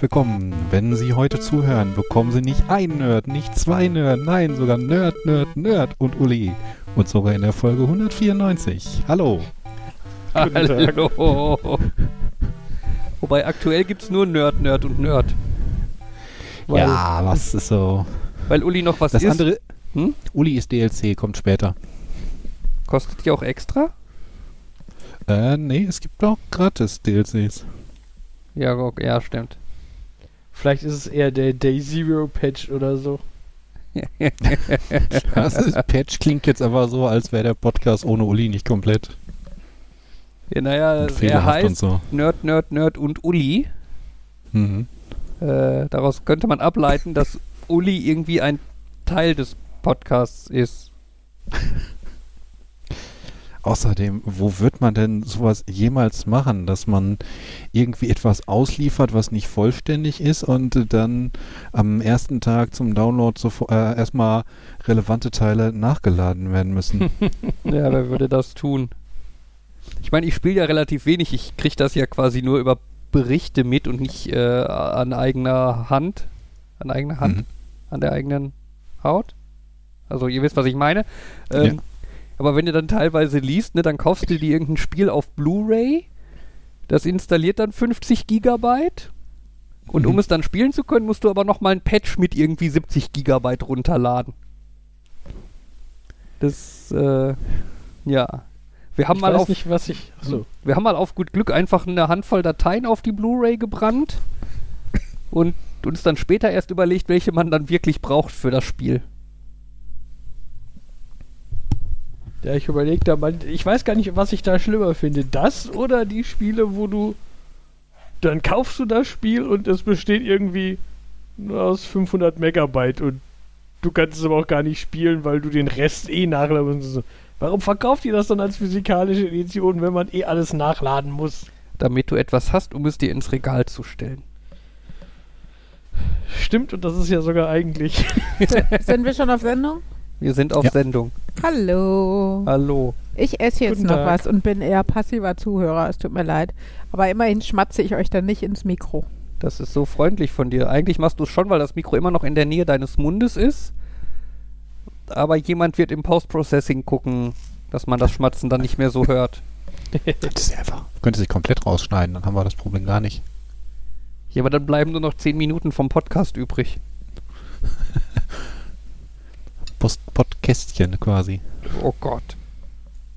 herzlich willkommen. Wenn Sie heute zuhören, bekommen Sie nicht ein Nerd, nicht zwei Nerd, nein, sogar Nerd, Nerd, Nerd und Uli. Und sogar in der Folge 194. Hallo. Hallo. Wobei aktuell gibt es nur Nerd, Nerd und Nerd. Weil, ja, was ist so. Weil Uli noch was das ist. andere. Hm? Uli ist DLC, kommt später. Kostet die auch extra? Äh, nee, es gibt auch gratis DLCs. Ja, okay, ja, stimmt. Vielleicht ist es eher der Day Zero Patch oder so. das ist, Patch klingt jetzt aber so, als wäre der Podcast ohne Uli nicht komplett. Ja, naja, er heißt so. Nerd, Nerd, Nerd und Uli. Mhm. Äh, daraus könnte man ableiten, dass Uli irgendwie ein Teil des Podcasts ist. Außerdem, wo wird man denn sowas jemals machen, dass man irgendwie etwas ausliefert, was nicht vollständig ist und dann am ersten Tag zum Download so, äh, erstmal relevante Teile nachgeladen werden müssen? ja, wer würde das tun? Ich meine, ich spiele ja relativ wenig. Ich kriege das ja quasi nur über Berichte mit und nicht äh, an eigener Hand. An eigener Hand? Mhm. An der eigenen Haut? Also ihr wisst, was ich meine. Ähm, ja. Aber wenn du dann teilweise liest, ne, dann kaufst du dir irgendein Spiel auf Blu-ray, das installiert dann 50 Gigabyte. Und mhm. um es dann spielen zu können, musst du aber nochmal ein Patch mit irgendwie 70 Gigabyte runterladen. Das, äh, ja. Wir haben ich mal auf, nicht, was ich. Achso. Wir haben mal auf gut Glück einfach eine Handvoll Dateien auf die Blu-ray gebrannt und uns dann später erst überlegt, welche man dann wirklich braucht für das Spiel. Ja, ich überlege da mal, ich weiß gar nicht, was ich da schlimmer finde. Das oder die Spiele, wo du dann kaufst du das Spiel und es besteht irgendwie nur aus 500 Megabyte und du kannst es aber auch gar nicht spielen, weil du den Rest eh nachladen musst. Warum verkauft ihr das dann als physikalische Edition, wenn man eh alles nachladen muss? Damit du etwas hast, um es dir ins Regal zu stellen. Stimmt, und das ist ja sogar eigentlich. Sind wir schon auf Sendung? Wir sind auf ja. Sendung. Hallo. Hallo. Ich esse jetzt Guten noch Tag. was und bin eher passiver Zuhörer. Es tut mir leid. Aber immerhin schmatze ich euch dann nicht ins Mikro. Das ist so freundlich von dir. Eigentlich machst du es schon, weil das Mikro immer noch in der Nähe deines Mundes ist. Aber jemand wird im Post-Processing gucken, dass man das Schmatzen dann nicht mehr so hört. das ist einfach. Könnte sich komplett rausschneiden, dann haben wir das Problem gar nicht. Ja, aber dann bleiben nur noch 10 Minuten vom Podcast übrig. Post Podcastchen quasi. Oh Gott.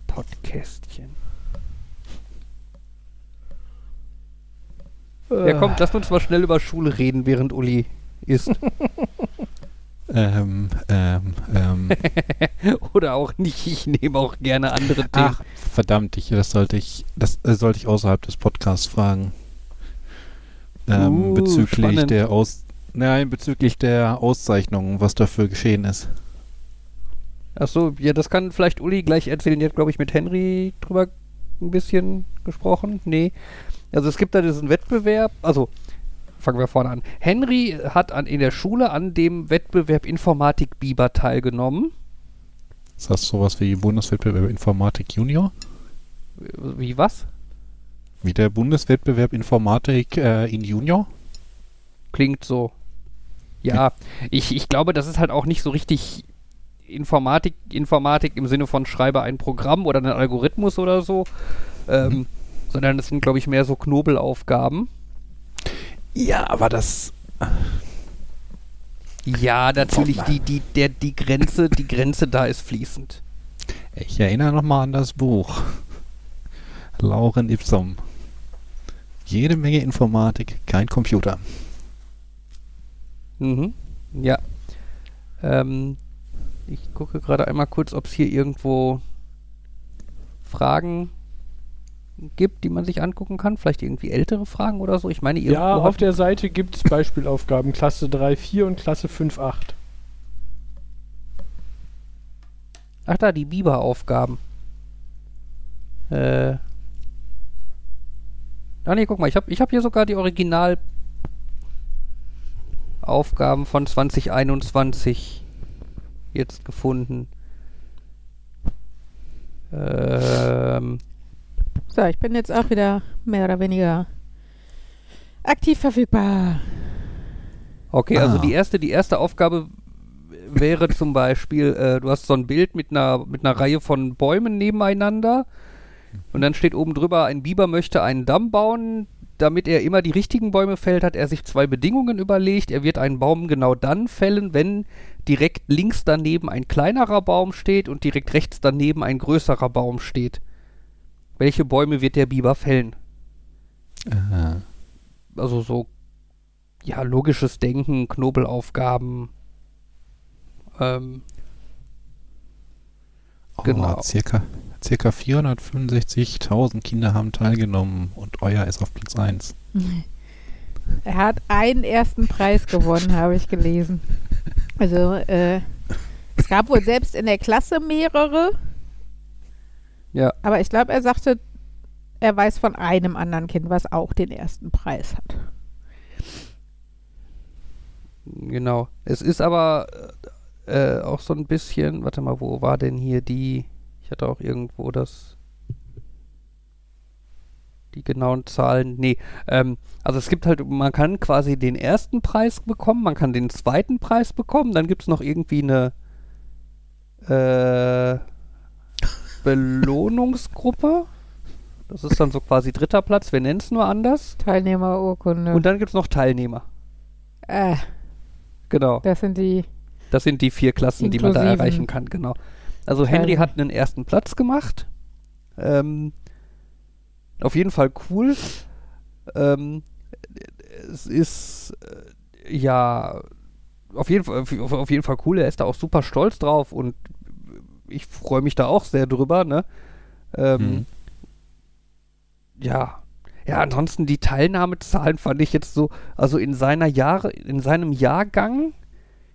Podcastchen. Ja, komm, lass uns mal schnell über Schule reden, während Uli isst. ähm, ähm, ähm. Oder auch nicht. Ich nehme auch gerne andere Themen. Ach, verdammt, ich, das sollte ich, das äh, sollte ich außerhalb des Podcasts fragen. Ähm, uh, bezüglich spannend. der Aus, nein, bezüglich der Auszeichnung, was dafür geschehen ist. Achso, ja, das kann vielleicht Uli gleich erzählen. Die hat, glaube ich, mit Henry drüber ein bisschen gesprochen. Nee. Also es gibt da diesen Wettbewerb, also fangen wir vorne an. Henry hat an, in der Schule an dem Wettbewerb Informatik Biber teilgenommen. Ist das sowas wie Bundeswettbewerb Informatik Junior? Wie was? Wie der Bundeswettbewerb Informatik äh, in Junior? Klingt so. Ja, ich, ich glaube, das ist halt auch nicht so richtig Informatik, Informatik im Sinne von schreibe ein Programm oder einen Algorithmus oder so, ähm, mhm. sondern das sind, glaube ich, mehr so Knobelaufgaben. Ja, aber das. Ja, natürlich, die, die, der, die Grenze, die Grenze da ist fließend. Ich erinnere nochmal an das Buch. Lauren Ipsum. Jede Menge Informatik, kein Computer. Mhm. Ja. Ähm, ich gucke gerade einmal kurz, ob es hier irgendwo Fragen gibt, die man sich angucken kann. Vielleicht irgendwie ältere Fragen oder so. Ich meine, Ja, auf der Seite gibt es Beispielaufgaben Klasse 3, 4 und Klasse 5, 8. Ach da, die Biber-Aufgaben. Äh. Ah nee, guck mal, ich habe ich hab hier sogar die Original Aufgaben von 2021 jetzt gefunden. Ähm. So, ich bin jetzt auch wieder mehr oder weniger Aktiv verfügbar. Okay, also Ah. die erste, die erste Aufgabe wäre zum Beispiel, äh, du hast so ein Bild mit einer, mit einer Reihe von Bäumen nebeneinander und dann steht oben drüber, ein Biber möchte einen Damm bauen. Damit er immer die richtigen Bäume fällt, hat er sich zwei Bedingungen überlegt. Er wird einen Baum genau dann fällen, wenn direkt links daneben ein kleinerer Baum steht und direkt rechts daneben ein größerer Baum steht. Welche Bäume wird der Biber fällen? Äh, also so, ja, logisches Denken, Knobelaufgaben. Ähm, oh, Genau. Circa, circa 465.000 Kinder haben teilgenommen und euer ist auf Platz 1. Er hat einen ersten Preis gewonnen, habe ich gelesen. Also, äh, es gab wohl selbst in der Klasse mehrere, ja, aber ich glaube, er sagte, er weiß von einem anderen Kind, was auch den ersten Preis hat. genau. Es ist aber äh, auch so ein bisschen, warte mal, wo war denn hier die, hatte auch irgendwo das, die genauen Zahlen, nee, ähm, also es gibt halt, man kann quasi den ersten Preis bekommen, man kann den zweiten Preis bekommen, dann gibt es noch irgendwie eine äh, Belohnungsgruppe. Das ist dann so quasi dritter Platz, wir nennen es nur anders. Teilnehmerurkunde. Und dann gibt es noch Teilnehmer. äh, Genau. das sind die. Das sind die vier Klassen, die man da erreichen kann, genau. Also Henry hat einen ersten Platz gemacht. Ähm, auf jeden Fall cool. Ähm, es ist äh, ja auf jeden Fall auf, auf jeden Fall cool. Er ist da auch super stolz drauf und ich freue mich da auch sehr drüber. Ne? Ähm, Mhm. Ja. Ja, ansonsten die Teilnahmezahlen fand ich jetzt so, also in seiner Jahre, in seinem Jahrgang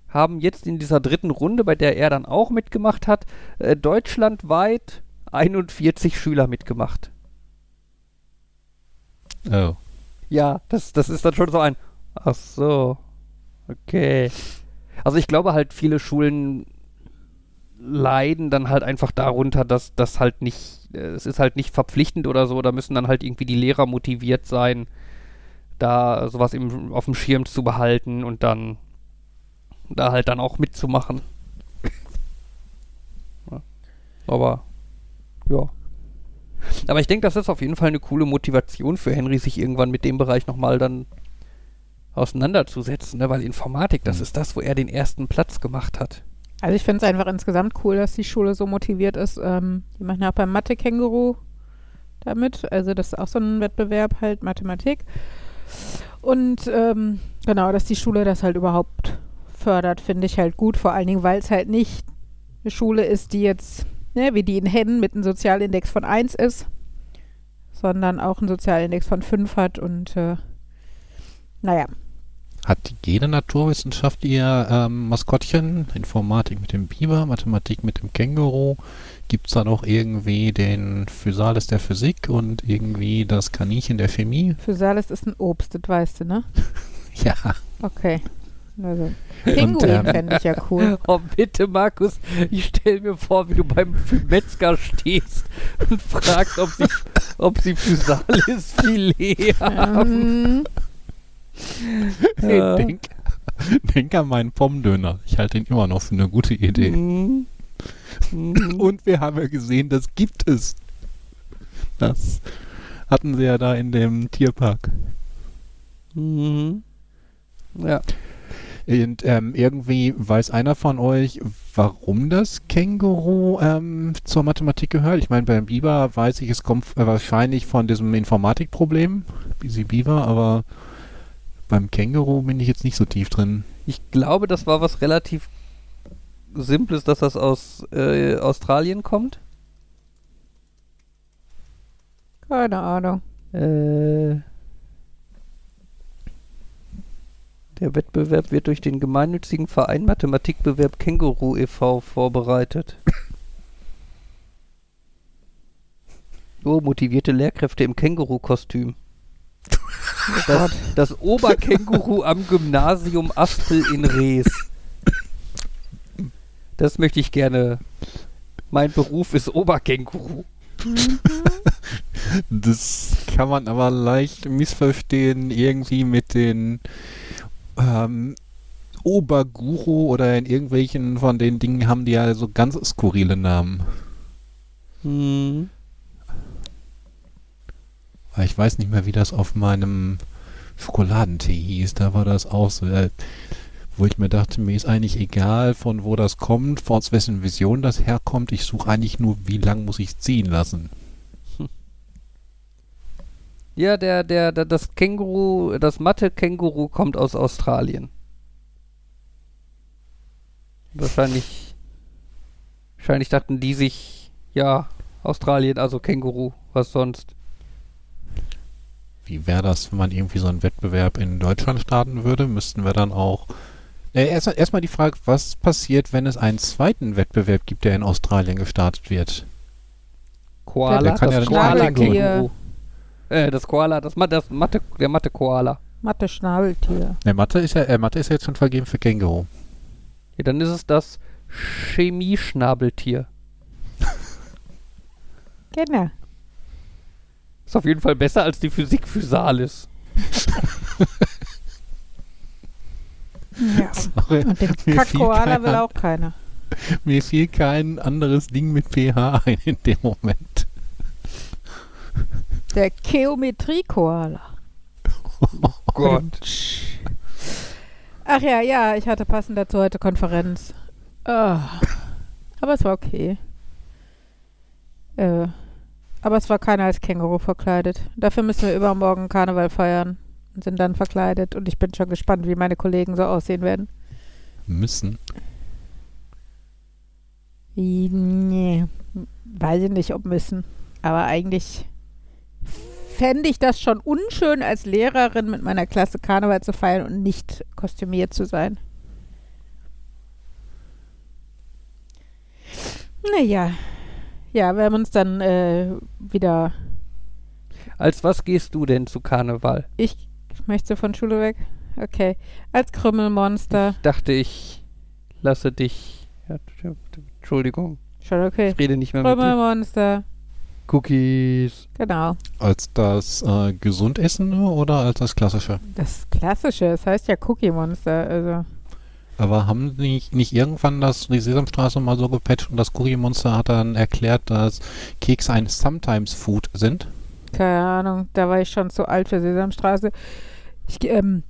haben jetzt in dieser dritten Runde, bei der er dann auch mitgemacht hat, äh, deutschlandweit 41 Schüler mitgemacht. Oh. Ja, das, das ist dann schon so ein. Ach so. Okay. Also ich glaube halt, viele Schulen leiden dann halt einfach darunter, dass das halt nicht, äh, es ist halt nicht verpflichtend oder so, da müssen dann halt irgendwie die Lehrer motiviert sein, da sowas im, auf dem Schirm zu behalten und dann da halt dann auch mitzumachen. Ja. Aber ja. Aber ich denke, das ist auf jeden Fall eine coole Motivation für Henry, sich irgendwann mit dem Bereich nochmal dann auseinanderzusetzen, ne? weil Informatik, das Mhm. ist das, wo er den ersten Platz gemacht hat. Also ich finde es einfach insgesamt cool, dass die Schule so motiviert ist. Ähm, die machen ja auch beim Mathe-Känguru damit. Also das ist auch so ein Wettbewerb halt, Mathematik. Und ähm, genau, dass die Schule das halt überhaupt fördert, finde ich halt gut. Vor allen Dingen, weil es halt nicht eine Schule ist, die jetzt, ne, wie die in Hennen mit einem Sozialindex von 1 ist, sondern auch einen Sozialindex von 5 hat. Und äh, naja, Hat jede Naturwissenschaft ihr ähm, Maskottchen? Informatik mit dem Biber, Mathematik mit dem Känguru. Gibt es da noch irgendwie den Physalis der Physik und irgendwie das Kaninchen der Chemie? Physalis ist ein Obst, das weißt du, ne? Ja. Okay. Also, Pinguin ähm, fände ich ja cool. Oh, bitte, Markus, ich stelle mir vor, wie du beim Metzger stehst und fragst, ob sie, ob sie Physalis Filet haben. Ähm, Ja. Denk, denk an meinen Pommdöner. Ich halte ihn immer noch für eine gute Idee. Mhm. Mhm. Und wir haben ja gesehen, das gibt es. Das hatten sie ja da in dem Tierpark. Mhm. Ja. Und ähm, irgendwie weiß einer von euch, warum das Känguru ähm, zur Mathematik gehört? Ich meine, beim Biber weiß ich, es kommt äh, wahrscheinlich von diesem Informatikproblem, Busy Biber, aber beim Känguru bin ich jetzt nicht so tief drin. Ich glaube, das war was relativ Simples, dass das aus äh, Australien kommt. keine Ahnung. Äh, der Wettbewerb wird durch den gemeinnützigen Verein Mathematikbewerb Känguru e.V. vorbereitet. Oh, motivierte Lehrkräfte im Känguru-Kostüm. Das, das Oberkänguru am Gymnasium Aspel in Rees. Das möchte ich gerne. Mein Beruf ist Oberkänguru. Das kann man aber leicht missverstehen, irgendwie mit den ähm, Oberguru oder in irgendwelchen von den Dingen haben die ja so ganz skurrile Namen. Hm. Ich weiß nicht mehr, wie das auf meinem Schokoladentee hieß. Da war das auch so, äh, wo ich mir dachte, mir ist eigentlich egal, von wo das kommt, von aus wessen Vision das herkommt. Ich suche eigentlich nur, wie lang muss ich ziehen lassen. Ja, der, der, der, das Känguru, das Mathe-Känguru kommt aus Australien. Wahrscheinlich, wahrscheinlich dachten die sich, ja, Australien, also Känguru, was sonst. Wie wäre das, wenn man irgendwie so einen Wettbewerb in Deutschland starten würde? Müssten wir dann auch. Äh, Erstmal erst die Frage, was passiert, wenn es einen zweiten Wettbewerb gibt, der in Australien gestartet wird? Koala, der kann das ja Koala-Känguru. Äh, das Koala, das, das Mathe, der Mathe-Koala. Mathe-Schnabeltier. Ne, Mathe ist ja, äh, Mathe ist ja jetzt schon vergeben für Känguru. Ja, dann ist es das Chemieschnabeltier. Genau. Ist auf jeden Fall besser als die Physik Physalis. Ja. Sorry, Und den Kack-Koala will auch keiner. mir fiel kein anderes Ding mit pH ein in dem Moment. Der Geometrie-Koala. Gott. Ach ja, ja, ich hatte passend dazu heute Konferenz. Ah, aber es war okay. Äh, aber es war keiner als Känguru verkleidet. Dafür müssen wir übermorgen Karneval feiern und sind dann verkleidet. Und ich bin schon gespannt, wie meine Kollegen so aussehen werden. Müssen. I- Nee, weiß ich nicht, ob müssen. Aber eigentlich fände ich das schon unschön, als Lehrerin mit meiner Klasse Karneval zu feiern und nicht kostümiert zu sein. Naja. Ja, wir haben uns dann äh, wieder. Als was gehst du denn zu Karneval? Ich möchte von Schule weg. Okay. Als Krümmelmonster. Dachte ich, lasse dich. Ja, Entschuldigung, Schon okay. ich rede nicht mehr mit dir. Krümmelmonster. Cookies. Genau. Als das äh, Gesundessen oder als das klassische? Das Klassische. Das heißt ja Cookie Monster. Also. Aber haben nicht, nicht irgendwann das, die Sesamstraße mal so gepatcht und das Currymonster hat dann erklärt, dass Kekse ein Sometimes Food sind? Keine Ahnung, da war ich schon zu alt für Sesamstraße. Ich, ähm,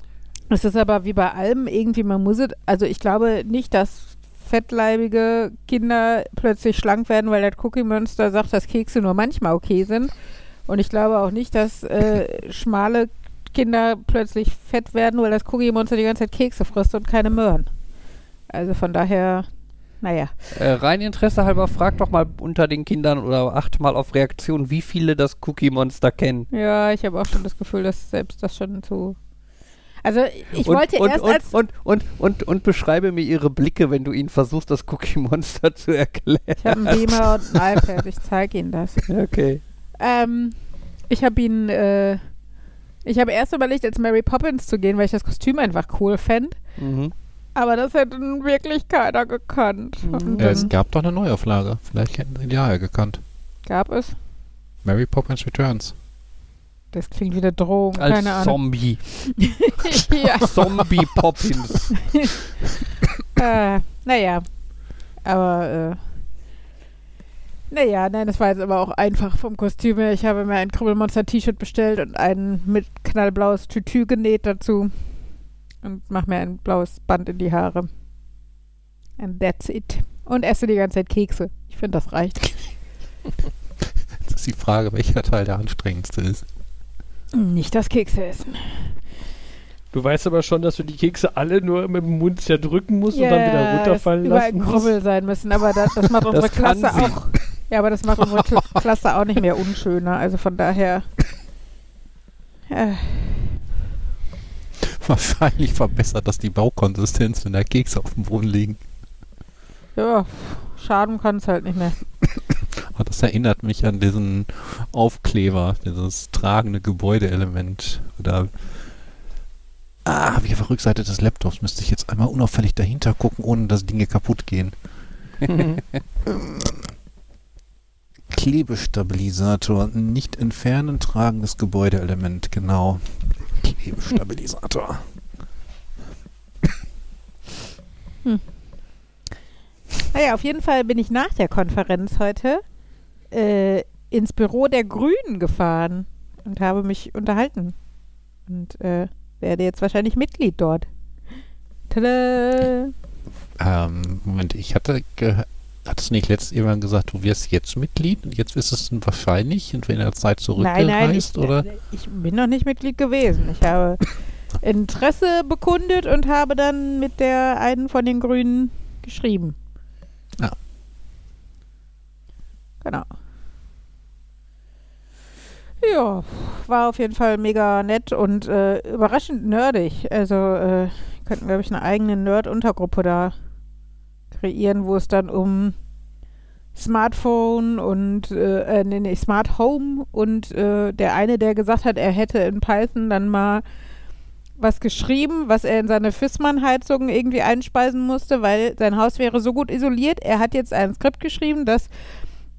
es ist aber wie bei allem irgendwie, man muss es, also ich glaube nicht, dass fettleibige Kinder plötzlich schlank werden, weil das Cookie Monster sagt, dass Kekse nur manchmal okay sind. Und ich glaube auch nicht, dass äh, schmale Kinder plötzlich fett werden, weil das Cookie Monster die ganze Zeit Kekse frisst und keine Möhren. Also von daher, naja. Äh, rein Interesse halber, frag doch mal unter den Kindern oder acht mal auf Reaktion, wie viele das Cookie Monster kennen. Ja, ich habe auch schon das Gefühl, dass selbst das schon zu. Also ich wollte und, erst und, als und, und, und, und beschreibe mir ihre Blicke, wenn du ihnen versuchst, das Cookie Monster zu erklären. Ich habe einen Beamer und ein iPad, ich zeige Ihnen das. Okay. Ähm, ich habe ihn, äh, ich habe erst überlegt, als Mary Poppins zu gehen, weil ich das Kostüm einfach cool fände. Mhm. Aber das hätte wirklich keiner gekannt. Mhm. Dann es gab doch eine Neuauflage. Vielleicht hätten sie die ja gekannt. gab es. Mary Poppins Returns. Das klingt wieder Drohung, Als keine Ahnung. Zombie. ja, Zombie Poppins. äh, naja. Aber, äh, naja, nein, das war jetzt aber auch einfach vom Kostüm her. Ich habe mir ein Krümelmonster-T-Shirt bestellt und ein mit knallblaues Tütü genäht dazu. Und mache mir ein blaues Band in die Haare. And that's it. Und esse die ganze Zeit Kekse. Ich finde, das reicht. Jetzt ist die Frage, welcher Teil der anstrengendste ist. Nicht das Kekse essen. Du weißt aber schon, dass du die Kekse alle nur mit dem Mund zerdrücken musst und dann wieder runterfallen lassen musst. Krummel sein müssen, aber das, das macht unsere kann Klasse sie. auch. Ja, aber das macht unsere Kla Klasse auch nicht mehr unschöner. Also von daher. Äh, Wahrscheinlich verbessert das die Baukonsistenz, wenn da Kekse auf dem Boden liegen. ja, schaden kann es halt nicht mehr. Aber das erinnert mich an diesen Aufkleber, dieses tragende Gebäudeelement. Oder Ah, wie auf der Rückseite des Laptops müsste ich jetzt einmal unauffällig dahinter gucken, ohne dass Dinge kaputt gehen. Klebestabilisator. Nicht entfernen, tragendes Gebäudeelement, genau. Klebestabilisator. Naja, auf jeden Fall bin ich nach der Konferenz heute äh, ins Büro der Grünen gefahren und habe mich unterhalten. Und äh, werde jetzt wahrscheinlich Mitglied dort. Tada! Ähm, Moment, ich hatte Hattest du nicht letztes Mal gesagt, du wirst jetzt Mitglied und jetzt ist es wahrscheinlich, und wenn der Zeit zurückgereist, nein, nein, ich, oder? ich bin noch nicht Mitglied gewesen. Ich habe Interesse bekundet und habe dann mit der einen von den Grünen geschrieben. Ja. Genau. Ja, war auf jeden Fall mega nett und äh, überraschend nerdig. Also äh, könnten, glaube ich, eine eigene Nerd-Untergruppe da kreieren, wo es dann um Smartphone und äh, äh, nee, nee, Smart Home und äh, der eine, der gesagt hat, er hätte in Python dann mal was geschrieben, was er in seine Fissmann-Heizung irgendwie einspeisen musste, weil sein Haus wäre so gut isoliert. Er hat jetzt ein Skript geschrieben, das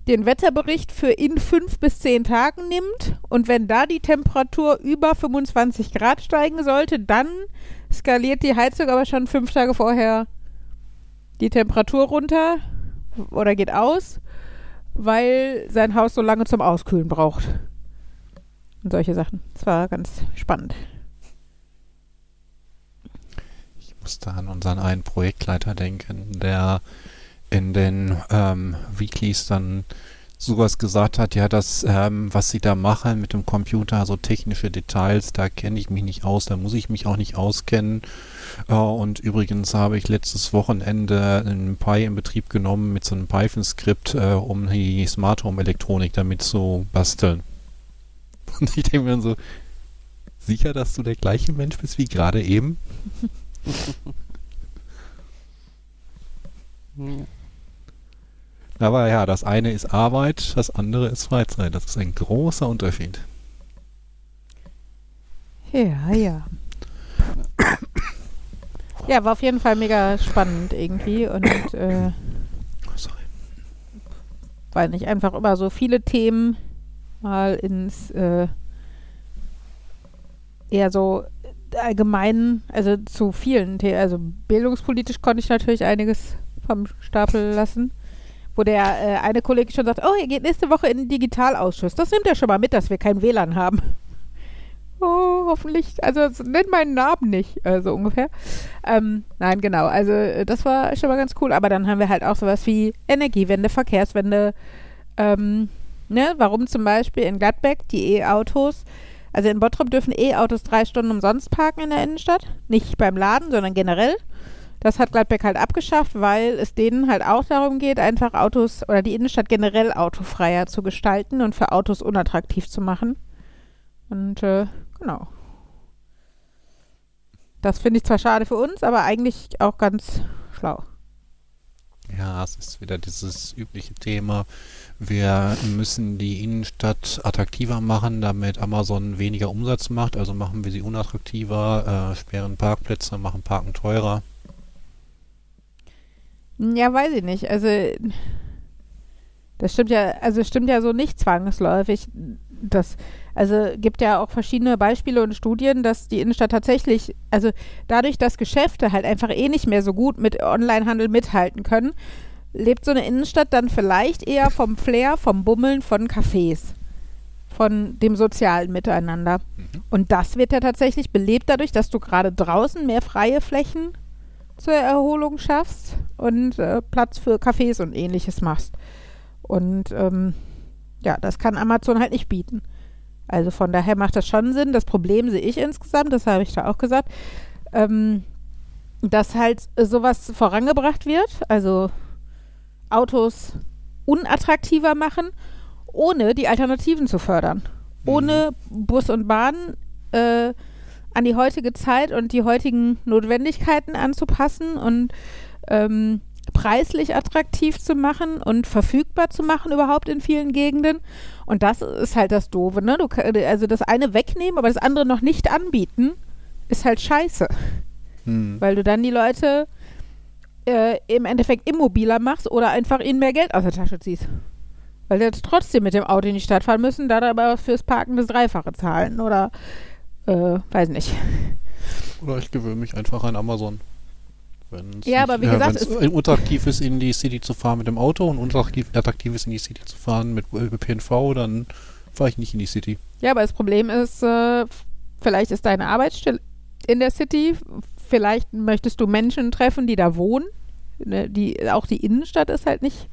den Wetterbericht für in fünf bis zehn Tagen nimmt und wenn da die Temperatur über 25 Grad steigen sollte, dann skaliert die Heizung aber schon fünf Tage vorher die Temperatur runter oder geht aus, weil sein Haus so lange zum Auskühlen braucht. Und solche Sachen. Das war ganz spannend. Ich musste an unseren einen Projektleiter denken, der in den ähm, Weeklies dann sowas gesagt hat, ja, das, ähm, was sie da machen mit dem Computer, so technische Details, da kenne ich mich nicht aus, da muss ich mich auch nicht auskennen. Äh, und übrigens habe ich letztes Wochenende einen Pi in Betrieb genommen mit so einem Python-Skript, äh, um die Smart Home Elektronik damit zu basteln. Und ich denke mir dann so, sicher, dass du der gleiche Mensch bist wie gerade eben? Aber ja, das eine ist Arbeit, das andere ist Freizeit. Das ist ein großer Unterschied. Ja, ja. Ja, war auf jeden Fall mega spannend irgendwie und äh, Oh, sorry. weil nicht einfach immer so viele Themen mal ins äh, eher so allgemein, also zu vielen Themen, also bildungspolitisch konnte ich natürlich einiges vom Stapel lassen. Wo der äh, eine Kollege schon sagt, oh, ihr geht nächste Woche in den Digitalausschuss. Das nimmt er schon mal mit, dass wir kein WLAN haben. Oh, hoffentlich, also nennt meinen Namen nicht, äh, so ungefähr. Ähm, nein, genau, also äh, das war schon mal ganz cool. Aber dann haben wir halt auch sowas wie Energiewende, Verkehrswende. Ähm, ne? Warum zum Beispiel in Gladbeck die E-Autos, also in Bottrop dürfen E-Autos drei Stunden umsonst parken in der Innenstadt. Nicht beim Laden, sondern generell. Das hat Gladbeck halt abgeschafft, weil es denen halt auch darum geht, einfach Autos oder die Innenstadt generell autofreier zu gestalten und für Autos unattraktiv zu machen. Und äh, genau. Das finde ich zwar schade für uns, aber eigentlich auch ganz schlau. Ja, es ist wieder dieses übliche Thema. Wir müssen die Innenstadt attraktiver machen, damit Amazon weniger Umsatz macht. Also machen wir sie unattraktiver, äh, sperren Parkplätze, machen Parken teurer. Ja, weiß ich nicht. Also das stimmt ja, also stimmt ja so nicht zwangsläufig. Das, also gibt ja auch verschiedene Beispiele und Studien, dass die Innenstadt tatsächlich, also dadurch, dass Geschäfte halt einfach eh nicht mehr so gut mit Onlinehandel mithalten können, lebt so eine Innenstadt dann vielleicht eher vom Flair, vom Bummeln von Cafés, von dem sozialen Miteinander. Mhm. Und das wird ja tatsächlich belebt dadurch, dass du gerade draußen mehr freie Flächen zur Erholung schaffst und äh, Platz für Cafés und ähnliches machst. Und ähm, ja, das kann Amazon halt nicht bieten. Also von daher macht das schon Sinn. Das Problem sehe ich insgesamt, das habe ich da auch gesagt, ähm, dass halt sowas vorangebracht wird, also Autos unattraktiver machen, ohne die Alternativen zu fördern. Ohne Bus und Bahn äh, an die heutige Zeit und die heutigen Notwendigkeiten anzupassen und ähm, preislich attraktiv zu machen und verfügbar zu machen überhaupt in vielen Gegenden. Und das ist halt das Doofe, ne? Du, also das eine wegnehmen, aber das andere noch nicht anbieten, ist halt scheiße. Hm. Weil du dann die Leute äh, im Endeffekt immobiler machst oder einfach ihnen mehr Geld aus der Tasche ziehst. Weil sie jetzt trotzdem mit dem Auto in die Stadt fahren müssen, da aber fürs Parken das Dreifache zahlen oder äh, weiß nicht. Oder ich gewöhne mich einfach an Amazon. Wenn's Ja, aber wie gesagt, wenn's unattraktiv ist, in die City zu fahren mit dem Auto und unattraktiv attraktiv ist, in die City zu fahren mit äh, ÖPNV, dann fahre ich nicht in die City. Ja, aber das Problem ist, äh, vielleicht ist deine Arbeitsstelle in der City, vielleicht möchtest du Menschen treffen, die da wohnen. Ne, die, auch die Innenstadt ist halt nicht,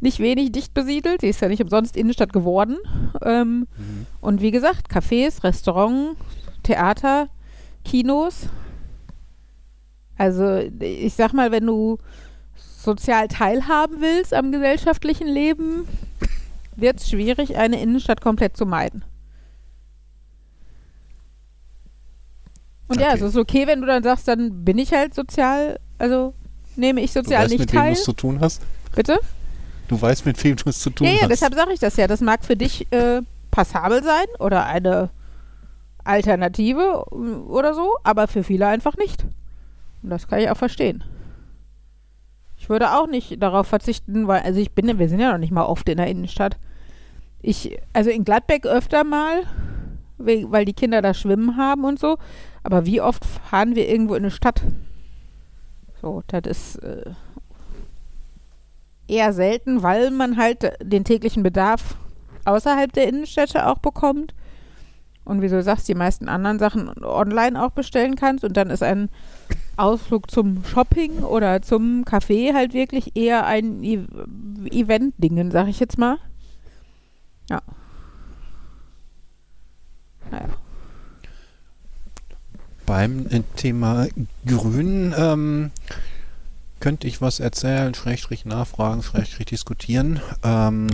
nicht wenig dicht besiedelt. Sie ist ja nicht umsonst Innenstadt geworden. Ähm, Mhm. Und wie gesagt, Cafés, Restaurants, Theater, Kinos. Also ich sag mal, wenn du sozial teilhaben willst am gesellschaftlichen Leben, wird es schwierig, eine Innenstadt komplett zu meiden. Und ja, Okay. es ist okay, wenn du dann sagst, dann bin ich halt sozial, also nehme ich Du sozial weißt, nicht mit wem du teil. es zu tun hast? Bitte? Du weißt, mit wem du es zu tun Ja, ja, hast. deshalb sage ich das ja. Das mag für dich äh, passabel sein oder eine Alternative oder so, aber für viele einfach nicht. Und das kann ich auch verstehen. Ich würde auch nicht darauf verzichten, weil, also ich bin, wir sind ja noch nicht mal oft in der Innenstadt. Ich, also in Gladbeck öfter mal, we- weil die Kinder da schwimmen haben und so. Aber wie oft fahren wir irgendwo in eine Stadt? So, das ist äh, eher selten, weil man halt den täglichen Bedarf außerhalb der Innenstädte auch bekommt. Und wie du sagst, die meisten anderen Sachen online auch bestellen kannst. Und dann ist ein Ausflug zum Shopping oder zum Café halt wirklich eher ein e Event-Dingen, sag ich jetzt mal. Ja. Naja. Beim äh, Thema Grün ähm, könnte ich was erzählen, Schrägstrich nachfragen, Schrägstrich diskutieren. Ähm,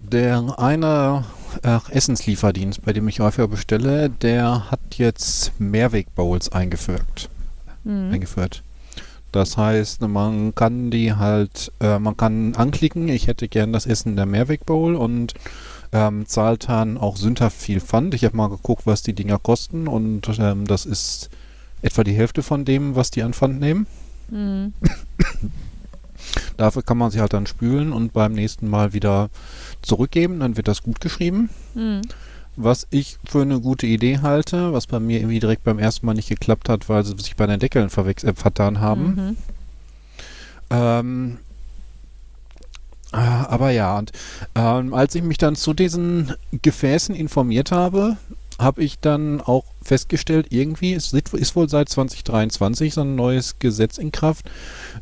der eine äh, Essenslieferdienst, bei dem ich häufiger bestelle, der hat jetzt Mehrwegbowls eingeführt. Mhm. eingeführt. Das heißt, man kann die halt, äh, man kann anklicken, ich hätte gern das Essen der Mehrwegbowl und ähm, zahlt dann auch sündhaft viel Pfand. Ich habe mal geguckt, was die Dinger kosten und ähm, das ist etwa die Hälfte von dem, was die an Pfand nehmen. Mhm. Dafür kann man sie halt dann spülen und beim nächsten Mal wieder zurückgeben, dann wird das gut geschrieben. Mhm. Was ich für eine gute Idee halte, was bei mir irgendwie direkt beim ersten Mal nicht geklappt hat, weil sie sich bei den Deckeln verwechs- äh, vertan haben. Mhm. Ähm, äh, aber ja, und ähm, als ich mich dann zu diesen Gefäßen informiert habe, habe ich dann auch festgestellt, irgendwie ist, ist wohl seit 2023 so ein neues Gesetz in Kraft,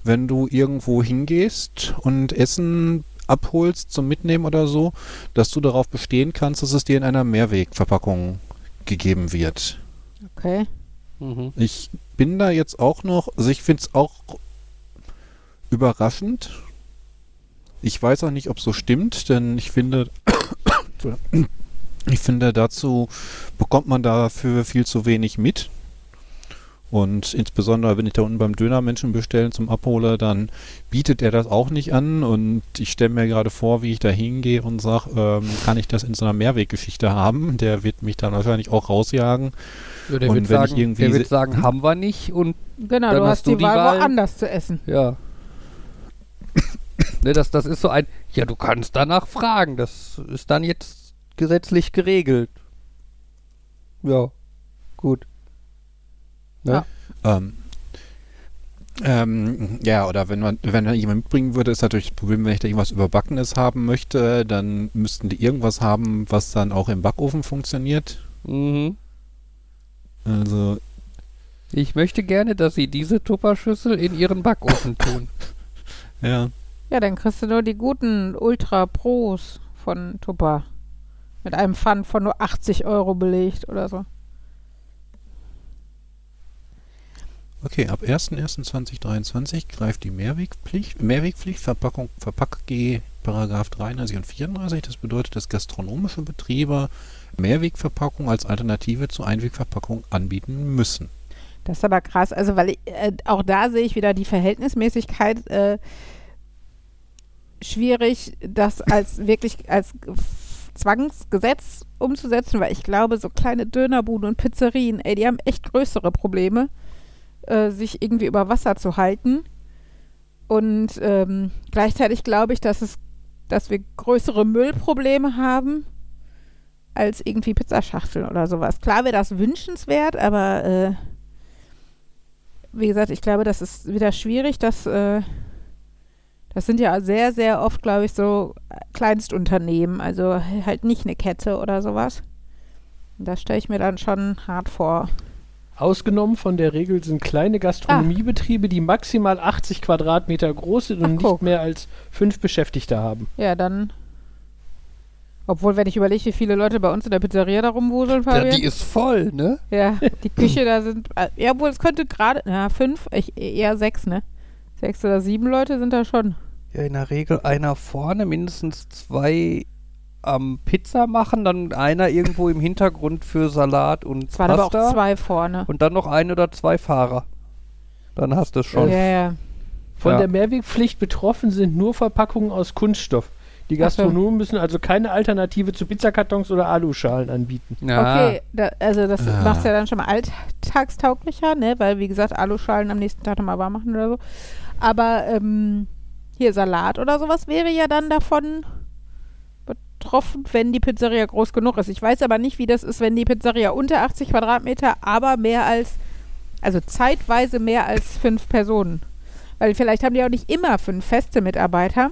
wenn du irgendwo hingehst und Essen abholst zum Mitnehmen oder so, dass du darauf bestehen kannst, dass es dir in einer Mehrwegverpackung gegeben wird. Okay. Mhm. Ich bin da jetzt auch noch, also ich finde es auch überraschend. Ich weiß auch nicht, ob es so stimmt, denn ich finde, ich finde, dazu bekommt man dafür viel zu wenig mit. Und insbesondere, wenn ich da unten beim Dönermenschen bestellen zum Abholer, dann bietet er das auch nicht an. Und ich stelle mir gerade vor, wie ich da hingehe und sage, ähm, kann ich das in so einer Mehrweggeschichte haben? Der wird mich dann wahrscheinlich auch rausjagen. Ja, der Und wird wenn ich sagen, irgendwie der wird sagen, haben wir nicht und Genau, Dann du hast hast du die, die Wahl, Wahl. woanders zu essen. ja. ne, das, das ist so ein, ja, du kannst danach fragen, das ist dann jetzt gesetzlich geregelt. Ja, gut. Ne? Ja. Ähm, ähm, ja, oder wenn man, wenn er jemand mitbringen würde, ist natürlich das Problem, wenn ich da irgendwas Überbackenes haben möchte, dann müssten die irgendwas haben, was dann auch im Backofen funktioniert. Mhm. Also, Ich möchte gerne, dass Sie diese Tupperschüssel in Ihren Backofen tun. ja. Ja, dann kriegst du nur die guten Ultra Pros von Tupper. Mit einem Pfand von nur 80 Euro belegt oder so. Okay, ab 01.01.2023 greift die Mehrwegpflicht, Mehrwegpflicht Verpackung, Verpack G, Paragraph 33 und 34. Das bedeutet, dass gastronomische Betriebe Mehrwegverpackung als Alternative zur Einwegverpackung anbieten müssen. Das ist aber krass. Also, weil ich, äh, auch da sehe ich wieder die Verhältnismäßigkeit äh, schwierig, das als wirklich als Zwangsgesetz umzusetzen, weil ich glaube, so kleine Dönerbuden und Pizzerien, ey, die haben echt größere Probleme, äh, sich irgendwie über Wasser zu halten. Und ähm, gleichzeitig glaube ich, dass es dass wir größere Müllprobleme haben als irgendwie Pizzaschachteln oder sowas. Klar wäre das wünschenswert, aber äh, wie gesagt, ich glaube, das ist wieder schwierig, dass äh, das sind ja sehr, sehr oft, glaube ich, so Kleinstunternehmen, also halt nicht eine Kette oder sowas. Und das stelle ich mir dann schon hart vor. Ausgenommen von der Regel sind kleine Gastronomiebetriebe, die maximal 80 Quadratmeter groß sind und Ach, nicht mehr als fünf Beschäftigte haben. Ja, dann. Obwohl, wenn ich überlege, wie viele Leute bei uns in der Pizzeria da rumwuseln, Ja, Fabian. die ist voll, ne? Ja, die Küche da sind. äh, Ja, obwohl es könnte gerade. Ja, fünf, ich, eher sechs, ne? Sechs oder sieben Leute sind da schon. Ja, in der Regel einer vorne, mindestens zwei am Pizza machen, dann einer irgendwo im Hintergrund für Salat und Es waren aber Pasta auch zwei vorne. und dann noch ein oder zwei Fahrer. Dann hast du es schon. Ja, ja. Von Ja. der Mehrwegpflicht betroffen sind nur Verpackungen aus Kunststoff. Die Ach so. Gastronomen müssen also keine Alternative zu Pizzakartons oder Aluschalen anbieten. Ja. Okay, da, also das Ah. macht es ja dann schon mal alltagstauglicher, ne? Weil, wie gesagt, Aluschalen am nächsten Tag nochmal warm machen oder so. Aber ähm, hier Salat oder sowas wäre ja dann davon betroffen, wenn die Pizzeria groß genug ist. Ich weiß aber nicht, wie das ist, wenn die Pizzeria unter 80 Quadratmeter, aber mehr als, also zeitweise mehr als fünf Personen. Weil vielleicht haben die auch nicht immer fünf feste Mitarbeiter,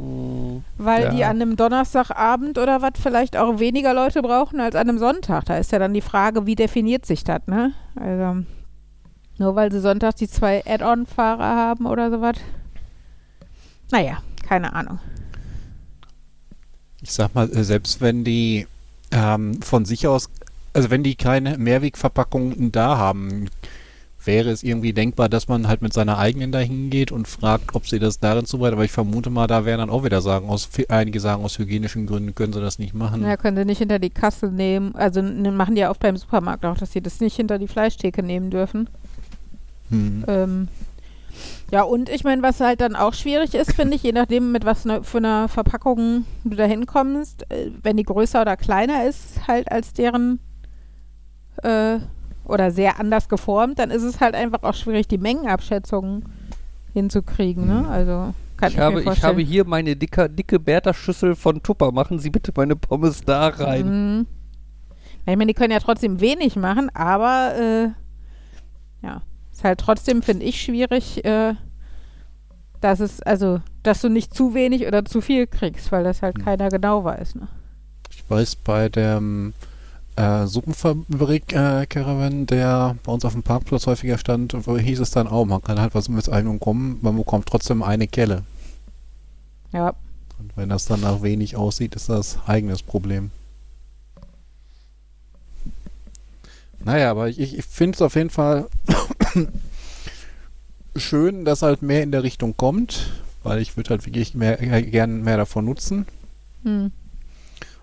Mm, weil Ja. die an einem Donnerstagabend oder was vielleicht auch weniger Leute brauchen als an einem Sonntag. Da ist ja dann die Frage, wie definiert sich das, ne? Also, nur weil sie Sonntag die zwei Add-on-Fahrer haben oder sowas. Naja, keine Ahnung. Ich sag mal, äh, selbst wenn die ähm, von sich aus, also wenn die keine Mehrwegverpackungen da haben, wäre es irgendwie denkbar, dass man halt mit seiner eigenen dahin geht und fragt, ob sie das darin zubereitet. Aber ich vermute mal, da werden dann auch wieder sagen, aus, einige sagen, aus hygienischen Gründen können sie das nicht machen. Ja, können sie nicht hinter die Kasse nehmen. Also machen die ja oft beim Supermarkt auch, dass sie das nicht hinter die Fleischtheke nehmen dürfen. Hm. Ähm, ja, und ich meine, was halt dann auch schwierig ist, finde ich, je nachdem, mit was ne, für einer Verpackung du da hinkommst, äh, wenn die größer oder kleiner ist, halt als deren äh, oder sehr anders geformt, dann ist es halt einfach auch schwierig, die Mengenabschätzungen hinzukriegen, ne? Mhm. Also kann ich, ich, habe, ich habe hier meine dicke, dicke Bertha-Schüssel von Tupper. Machen Sie bitte meine Pommes da rein. Mhm. Ich meine, die können ja trotzdem wenig machen, aber äh, ja, ist halt trotzdem, finde ich, schwierig, äh, dass es, also, dass du nicht zu wenig oder zu viel kriegst, weil das halt Mhm. keiner genau weiß, ne? Ich weiß, bei dem äh, Suppenfabrik äh, der bei uns auf dem Parkplatz häufiger stand, wo hieß es dann auch, man kann halt was mit einem kommen, man bekommt trotzdem eine Kelle. Ja. Und wenn das dann nach wenig aussieht, ist das eigenes Problem. Naja, aber ich, ich finde es auf jeden Fall schön, dass halt mehr in der Richtung kommt, weil ich würde halt wirklich mehr, äh, gern mehr davon nutzen. Hm.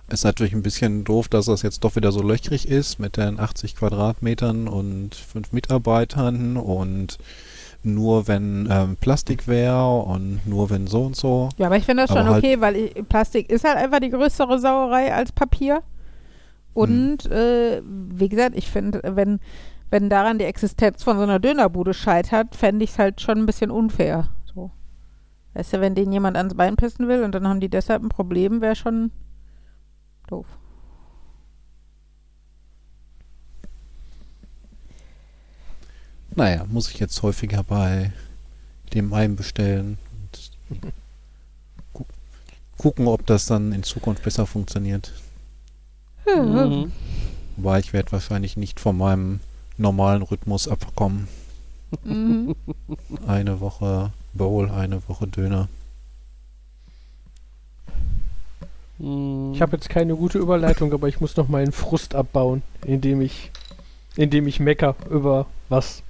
Ist natürlich ein bisschen doof, dass das jetzt doch wieder so löchrig ist mit den 80 Quadratmetern und fünf Mitarbeitern und nur wenn ähm, Plastik wäre und nur wenn so und so. Ja, aber ich finde das Aber schon halt- okay, weil ich, Plastik ist halt einfach die größere Sauerei als Papier. Und äh, wie gesagt, ich finde, wenn, wenn daran die Existenz von so einer Dönerbude scheitert, fände ich es halt schon ein bisschen unfair. So. Weißt du, wenn denen jemand ans Bein pissen will und dann haben die deshalb ein Problem, wäre schon doof. Naja, muss ich jetzt häufiger bei dem einen bestellen und gu gucken, ob das dann in Zukunft besser funktioniert. Mhm. Wobei ich werde wahrscheinlich nicht von meinem normalen Rhythmus abkommen. Mhm. Eine Woche Bowl, eine Woche Döner. Mhm. Ich habe jetzt keine gute Überleitung, aber ich muss noch meinen Frust abbauen, indem ich, indem ich mecker über was,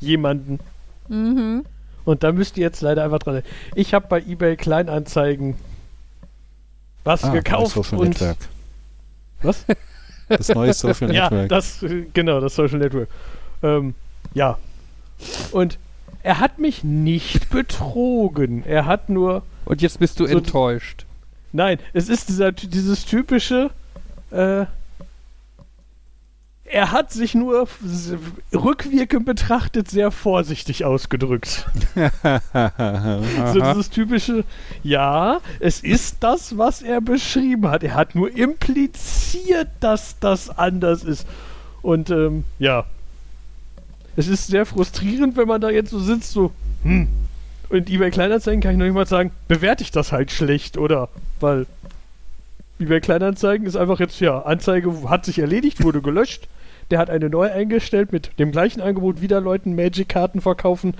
jemanden. Mhm. Und da müsst ihr jetzt leider einfach dran. Ich habe bei eBay Kleinanzeigen was Ah, gekauft und Network. was? Das neue Social ja, Network. das äh, genau das Social Network. Ähm, ja. Und er hat mich nicht betrogen. Er hat nur Und jetzt bist du So- enttäuscht. Nein, es ist dieser, dieses typische. Äh, er hat sich nur rückwirkend betrachtet sehr vorsichtig ausgedrückt. So dieses typische, ja, es ist das, was er beschrieben hat. Er hat nur impliziert, dass das anders ist. Und ähm, ja, es ist sehr frustrierend, wenn man da jetzt so sitzt, so, hm. Und eBay Kleinanzeigen kann ich noch nicht mal sagen, bewerte ich das halt schlecht, oder? Weil eBay Kleinanzeigen ist einfach jetzt, ja, Anzeige hat sich erledigt, wurde gelöscht. Der hat eine neu eingestellt mit dem gleichen Angebot, wieder Leuten Magic-Karten verkaufen,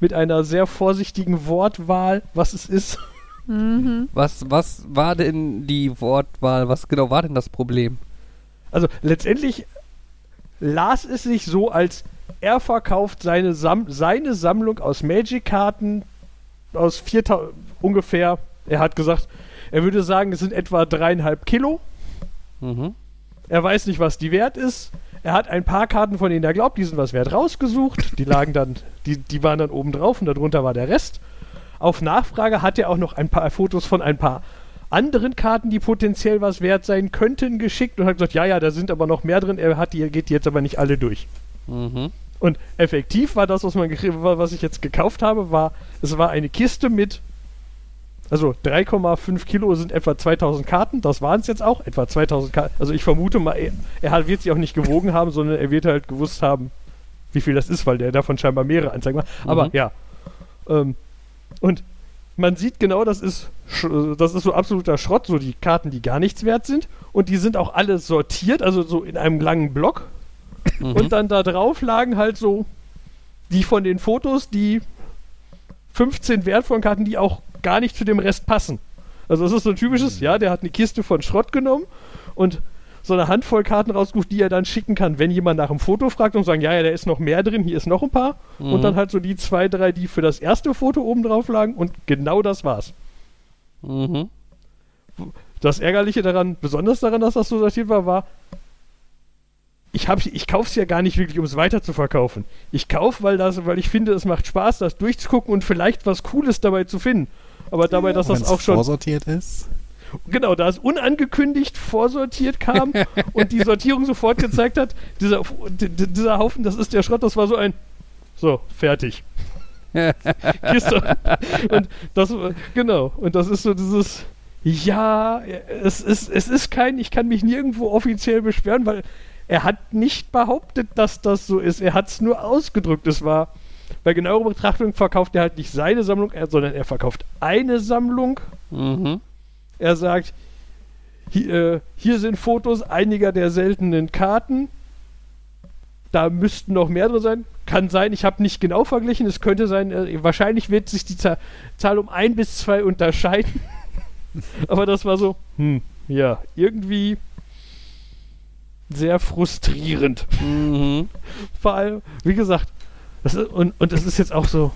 mit einer sehr vorsichtigen Wortwahl, was es ist. Mhm. Was, was war denn die Wortwahl? Was genau war denn das Problem? Also letztendlich las es sich so, als er verkauft seine, Sam seine Sammlung aus Magic-Karten aus 4000 ungefähr. Er hat gesagt, er würde sagen, es sind etwa dreieinhalb Kilo. Mhm. Er weiß nicht, was die wert ist. Er hat ein paar Karten, von denen er glaubt, die sind was wert, rausgesucht. Die lagen dann, die, die waren dann oben drauf und darunter war der Rest. Auf Nachfrage hat er auch noch ein paar Fotos von ein paar anderen Karten, die potenziell was wert sein könnten, geschickt und hat gesagt, ja, ja, da sind aber noch mehr drin. Er hat die, geht die jetzt aber nicht alle durch. Mhm. Und effektiv war das, was, man, was ich jetzt gekauft habe, war, es war eine Kiste mit, also 3,5 Kilo sind etwa 2000 Karten, das waren es jetzt auch, etwa 2000 Karten. Also ich vermute mal, er, er wird sie auch nicht gewogen haben, sondern er wird halt gewusst haben, wie viel das ist, weil der davon scheinbar mehrere Anzeigen macht. Aber Mhm. ja. Ähm, und man sieht genau, das ist, das ist so absoluter Schrott, so die Karten, die gar nichts wert sind. Und die sind auch alle sortiert, also so in einem langen Block. Mhm. Und dann da drauf lagen halt so die von den Fotos, die 15 wertvollen Karten, die auch gar nicht zu dem Rest passen. Also es ist so ein typisches, ja, der hat eine Kiste von Schrott genommen und so eine Handvoll Karten rausgesucht, die er dann schicken kann, wenn jemand nach einem Foto fragt und sagen, ja, ja, da ist noch mehr drin, hier ist noch ein paar. Mhm. Und dann halt so die zwei, drei, die für das erste Foto oben drauf lagen und genau das war's. Mhm. Das Ärgerliche daran, besonders daran, dass das so sortiert war, war, ich, hab, ich kaufe es ja gar nicht wirklich, um es weiter zu verkaufen. Ich kaufe, weil, das, weil ich finde, es macht Spaß, das durchzugucken und vielleicht was Cooles dabei zu finden. Aber dabei, dass das auch schon, vorsortiert ist. genau, da es unangekündigt vorsortiert kam und die Sortierung sofort gezeigt hat, dieser, dieser Haufen, das ist der Schrott, das war so ein, so, fertig. Kiste. Und das, genau, und das ist so dieses, ja, es ist, es ist kein, ich kann mich nirgendwo offiziell beschweren, weil er hat nicht behauptet, dass das so ist. Er hat es nur ausgedrückt. Es war, bei genauerer Betrachtung verkauft er halt nicht seine Sammlung, er, sondern er verkauft eine Sammlung. Mhm. Er sagt, hier, äh, hier sind Fotos einiger der seltenen Karten. Da müssten noch mehr drin sein. Kann sein, ich habe nicht genau verglichen. Es könnte sein, äh, wahrscheinlich wird sich die Zahl, Zahl um ein bis zwei unterscheiden. Aber das war so, hm, ja, irgendwie sehr frustrierend. Mhm. Vor allem, wie gesagt, das ist, und, und das ist jetzt auch so,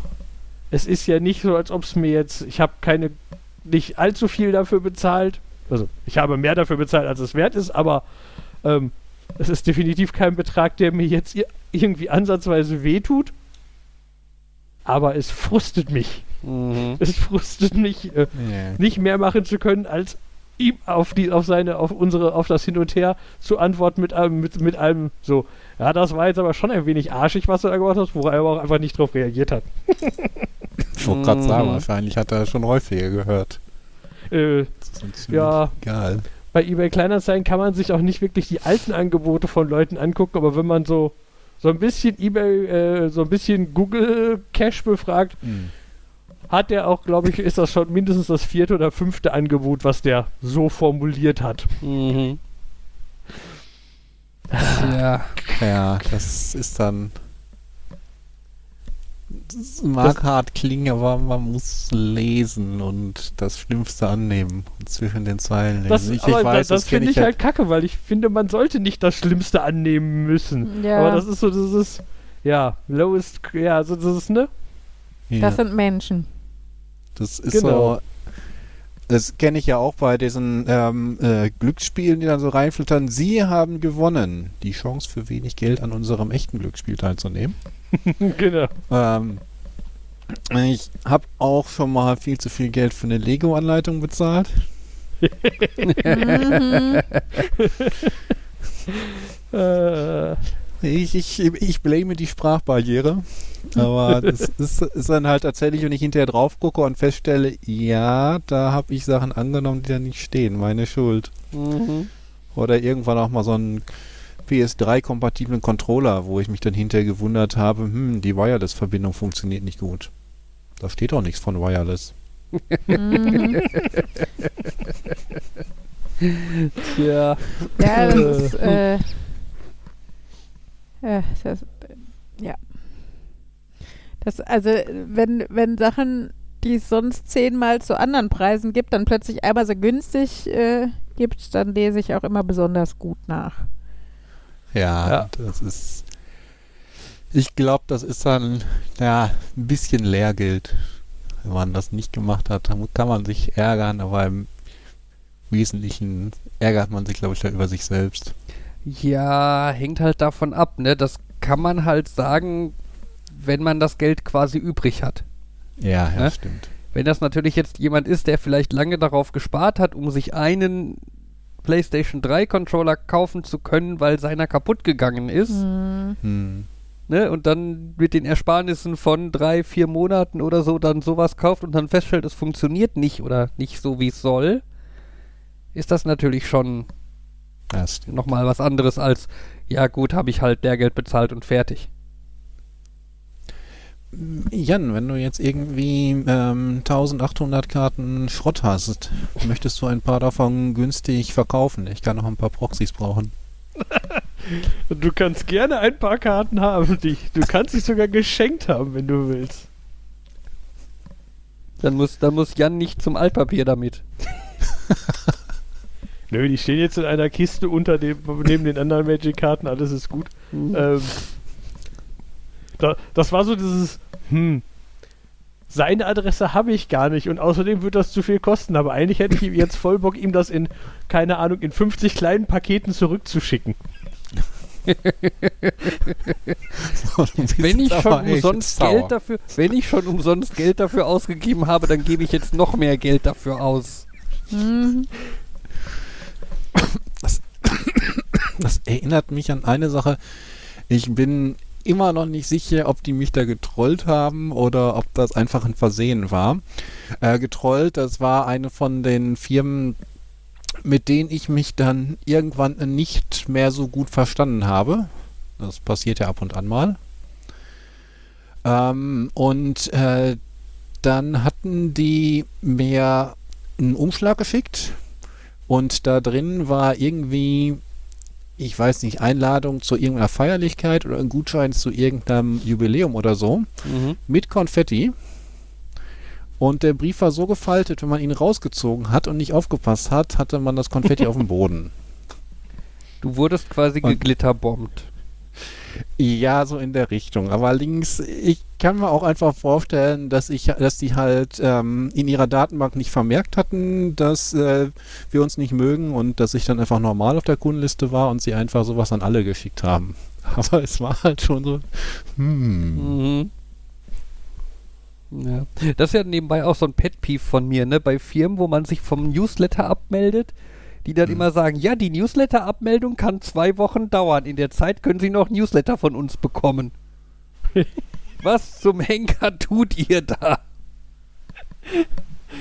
es ist ja nicht so, als ob es mir jetzt, ich habe keine, nicht allzu viel dafür bezahlt. Also, ich habe mehr dafür bezahlt, als es wert ist, aber ähm, es ist definitiv kein Betrag, der mir jetzt ir irgendwie ansatzweise wehtut. Aber es frustet mich. Mhm. Es frustet mich, äh, Nee. nicht mehr machen zu können, als ihm auf die, auf seine, auf unsere, auf das Hin und Her zu antworten mit einem, mit, mit einem so, ja, das war jetzt aber schon ein wenig arschig, was du da gemacht hast, wo er aber auch einfach nicht drauf reagiert hat. Ich wollte gerade sagen, Mhm. wahrscheinlich hat er schon häufiger gehört. Äh, Das ist uns Ja. Egal. bei eBay Kleinanzeigen kann man sich auch nicht wirklich die alten Angebote von Leuten angucken, aber wenn man so, so ein bisschen eBay, äh, so ein bisschen Google Cash befragt, Hm. Hat der auch, glaube ich, ist das schon mindestens das vierte oder fünfte Angebot, was der so formuliert hat. Mhm. Ja. Ja, das ist dann. Das mag hart klingen, aber man muss lesen und das Schlimmste annehmen und zwischen den Zeilen lesen. Das, ich, ich weiß, das, das finde ich ich halt. halt kacke, weil ich finde, man sollte nicht das Schlimmste annehmen müssen. Ja. Aber das ist so, das ist, ja, lowest, ja, so, das ist, ne? ja, Das sind Menschen. Das ist genau. so. Das kenne ich ja auch bei diesen ähm, äh, Glücksspielen, die dann so reinfiltern. Sie haben gewonnen. Die Chance für wenig Geld an unserem echten Glücksspiel teilzunehmen. genau. Ähm, ich habe auch schon mal viel zu viel Geld für eine Lego-Anleitung bezahlt. mhm. Äh, Ich, ich, ich blame die Sprachbarriere. Aber das ist, ist dann halt tatsächlich, wenn ich hinterher drauf gucke und feststelle, ja, da habe ich Sachen angenommen, die da nicht stehen. Meine Schuld. Mhm. Oder irgendwann auch mal so einen PS3-kompatiblen Controller, wo ich mich dann hinterher gewundert habe, hm, die Wireless-Verbindung funktioniert nicht gut. Da steht auch nichts von Wireless. Mhm. Ja. Ja, das ist, äh, äh, das, äh, ja. Das, also, wenn, wenn Sachen, die es sonst zehnmal zu anderen Preisen gibt, dann plötzlich einmal so günstig äh, gibt, dann lese ich auch immer besonders gut nach. Ja, Ja. das ist. Ich glaube, das ist dann ja ein bisschen Lehrgeld. Wenn man das nicht gemacht hat, dann kann man sich ärgern, aber im Wesentlichen ärgert man sich, glaube ich, da über sich selbst. Ja, hängt halt davon ab, ne? Das kann man halt sagen, wenn man das Geld quasi übrig hat. Ja, ja, Ne? stimmt. Wenn das natürlich jetzt jemand ist, der vielleicht lange darauf gespart hat, um sich einen PlayStation 3 Controller kaufen zu können, weil seiner kaputt gegangen ist, Hm. Hm. ne, und dann mit den Ersparnissen von drei, vier Monaten oder so dann sowas kauft und dann feststellt, es funktioniert nicht oder nicht so, wie es soll, ist das natürlich schon Ja, stimmt. nochmal was anderes als, ja gut, habe ich halt Lehrgeld bezahlt und fertig. Jan, wenn du jetzt irgendwie ähm, 1800 Karten Schrott hast, möchtest du ein paar davon günstig verkaufen? Ich kann noch ein paar Proxys brauchen. du kannst gerne ein paar Karten haben. Die, du kannst sie sogar geschenkt haben, wenn du willst. Dann muss, dann muss Jan nicht zum Altpapier damit. Nö, die stehen jetzt in einer Kiste unter dem, neben den anderen Magic-Karten, alles ist gut. Ähm, da, das war so dieses, hm, seine Adresse habe ich gar nicht und außerdem wird das zu viel kosten, aber eigentlich hätte ich ihm jetzt voll Bock, ihm das in, keine Ahnung, in 50 kleinen Paketen zurückzuschicken. Wenn ich schon umsonst. Geld dafür, wenn ich schon umsonst Geld dafür ausgegeben habe, dann gebe ich jetzt noch mehr Geld dafür aus. Mhm. Das erinnert mich an eine Sache. Ich bin immer noch nicht sicher, ob die mich da getrollt haben oder ob das einfach ein Versehen war. Äh, getrollt, das war eine von den Firmen, mit denen ich mich dann irgendwann nicht mehr so gut verstanden habe. Das passiert ja ab und an mal. Ähm, und äh, dann hatten die mir einen Umschlag geschickt und da drin war irgendwie, ich weiß nicht, Einladung zu irgendeiner Feierlichkeit oder ein Gutschein zu irgendeinem Jubiläum oder so Mhm. mit Konfetti. Und der Brief war so gefaltet, wenn man ihn rausgezogen hat und nicht aufgepasst hat, hatte man das Konfetti auf dem Boden. Du wurdest quasi Und- geglitterbombt. Ja, so in der Richtung. Aber links, ich kann mir auch einfach vorstellen, dass ich, dass die halt ähm, in ihrer Datenbank nicht vermerkt hatten, dass äh, wir uns nicht mögen und dass ich dann einfach normal auf der Kundenliste war und sie einfach sowas an alle geschickt haben. Aber es war halt schon so, hm. Mhm. Ja. Das ist ja nebenbei auch so ein Pet-Peeve von mir, ne? Bei Firmen, wo man sich vom Newsletter abmeldet, die dann Hm. immer sagen, ja, die Newsletter-Abmeldung kann zwei Wochen dauern. In der Zeit können Sie noch Newsletter von uns bekommen. Was zum Henker tut ihr da?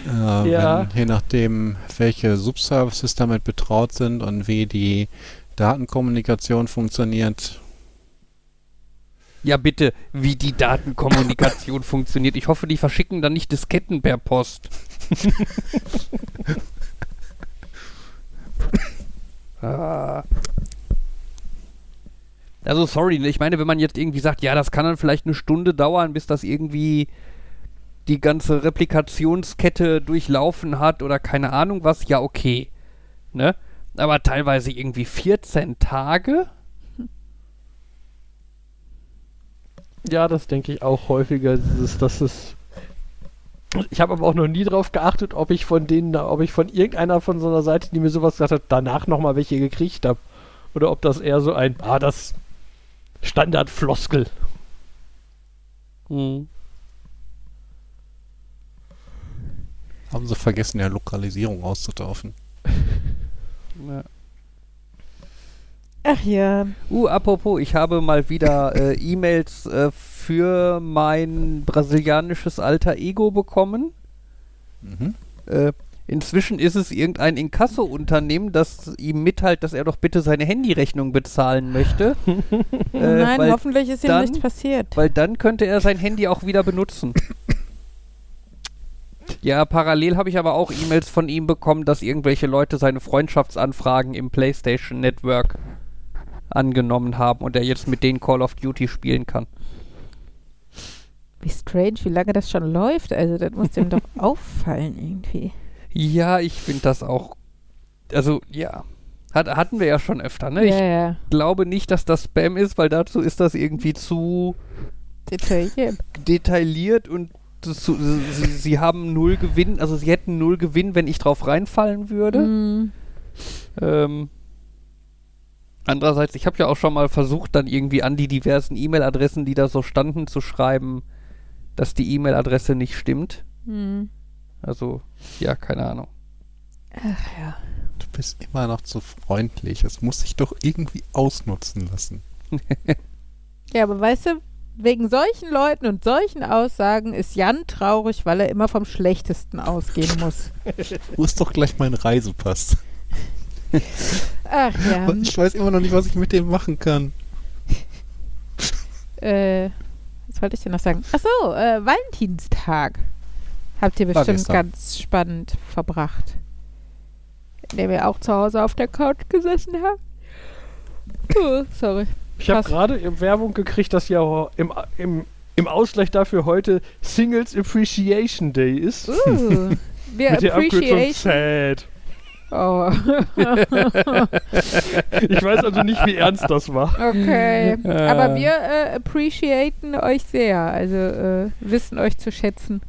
Äh, Ja. wenn, je nachdem, welche Subservices damit betraut sind und wie die Datenkommunikation funktioniert. Ja, bitte, wie die Datenkommunikation funktioniert. Ich hoffe, die verschicken dann nicht Disketten per Post. ah. Also sorry, ich meine, wenn man jetzt irgendwie sagt, ja, das kann dann vielleicht eine Stunde dauern, bis das irgendwie die ganze Replikationskette durchlaufen hat oder keine Ahnung was, ja, okay. Ne? Aber teilweise irgendwie 14 Tage? Ja, das denke ich auch häufiger. Dieses, das ist. Ich habe aber auch noch nie drauf geachtet, ob ich von denen, ob ich von irgendeiner von so einer Seite, die mir sowas gesagt hat, danach nochmal welche gekriegt habe. Oder ob das eher so ein, ah, das Standardfloskel. Hm. Haben sie vergessen, ja Lokalisierung auszutauschen. Ja. Ach ja. Uh, apropos, ich habe mal wieder äh, E-Mails äh, für mein brasilianisches alter Ego bekommen. Mhm. Äh, inzwischen ist es irgendein Inkasso-Unternehmen, das ihm mitteilt, dass er doch bitte seine Handyrechnung bezahlen möchte. Äh, nein, hoffentlich ist ihm dann- nichts passiert. Weil dann könnte er sein Handy auch wieder benutzen. Ja, parallel habe ich aber auch E-Mails von ihm bekommen, dass irgendwelche Leute seine Freundschaftsanfragen im PlayStation Network angenommen haben und er jetzt mit denen Call of Duty spielen kann. Wie strange, wie lange das schon läuft. Also, das muss dem doch auffallen irgendwie. Ja, ich finde das auch. Also, ja. Hat, hatten wir ja schon öfter, ne? Ja, ja. Ich glaube nicht, dass das Spam ist, weil dazu ist das irgendwie zu Detailliert. detailliert und zu, sie, sie haben null Gewinn, also sie hätten null Gewinn, wenn ich drauf reinfallen würde. Mm. Ähm, andererseits, ich habe ja auch schon mal versucht, dann irgendwie an die diversen E-Mail-Adressen, die da so standen, zu schreiben, dass die E-Mail-Adresse nicht stimmt. Mm. Also, ja, keine Ahnung. Ach ja. Du bist immer noch zu freundlich. Es muss sich doch irgendwie ausnutzen lassen. Ja, aber weißt du, wegen solchen Leuten und solchen Aussagen ist Jan traurig, weil er immer vom Schlechtesten ausgehen muss. Wo ist doch gleich mein Reisepass? Ach ja. Ich weiß immer noch nicht, was ich mit dem machen kann. Äh, was wollte ich denn noch sagen? Ach so, äh, Valentinstag. Habt ihr bestimmt ganz spannend verbracht. Indem ihr auch zu Hause auf der Couch gesessen habt. Oh, sorry. Ich habe gerade Werbung gekriegt, dass ja im, im, im Ausgleich dafür heute Singles Appreciation Day ist. Uh, wir Mit Oh, Ich weiß also nicht, wie ernst das war. okay. Aber wir äh, appreciaten euch sehr. Also äh, wissen euch zu schätzen.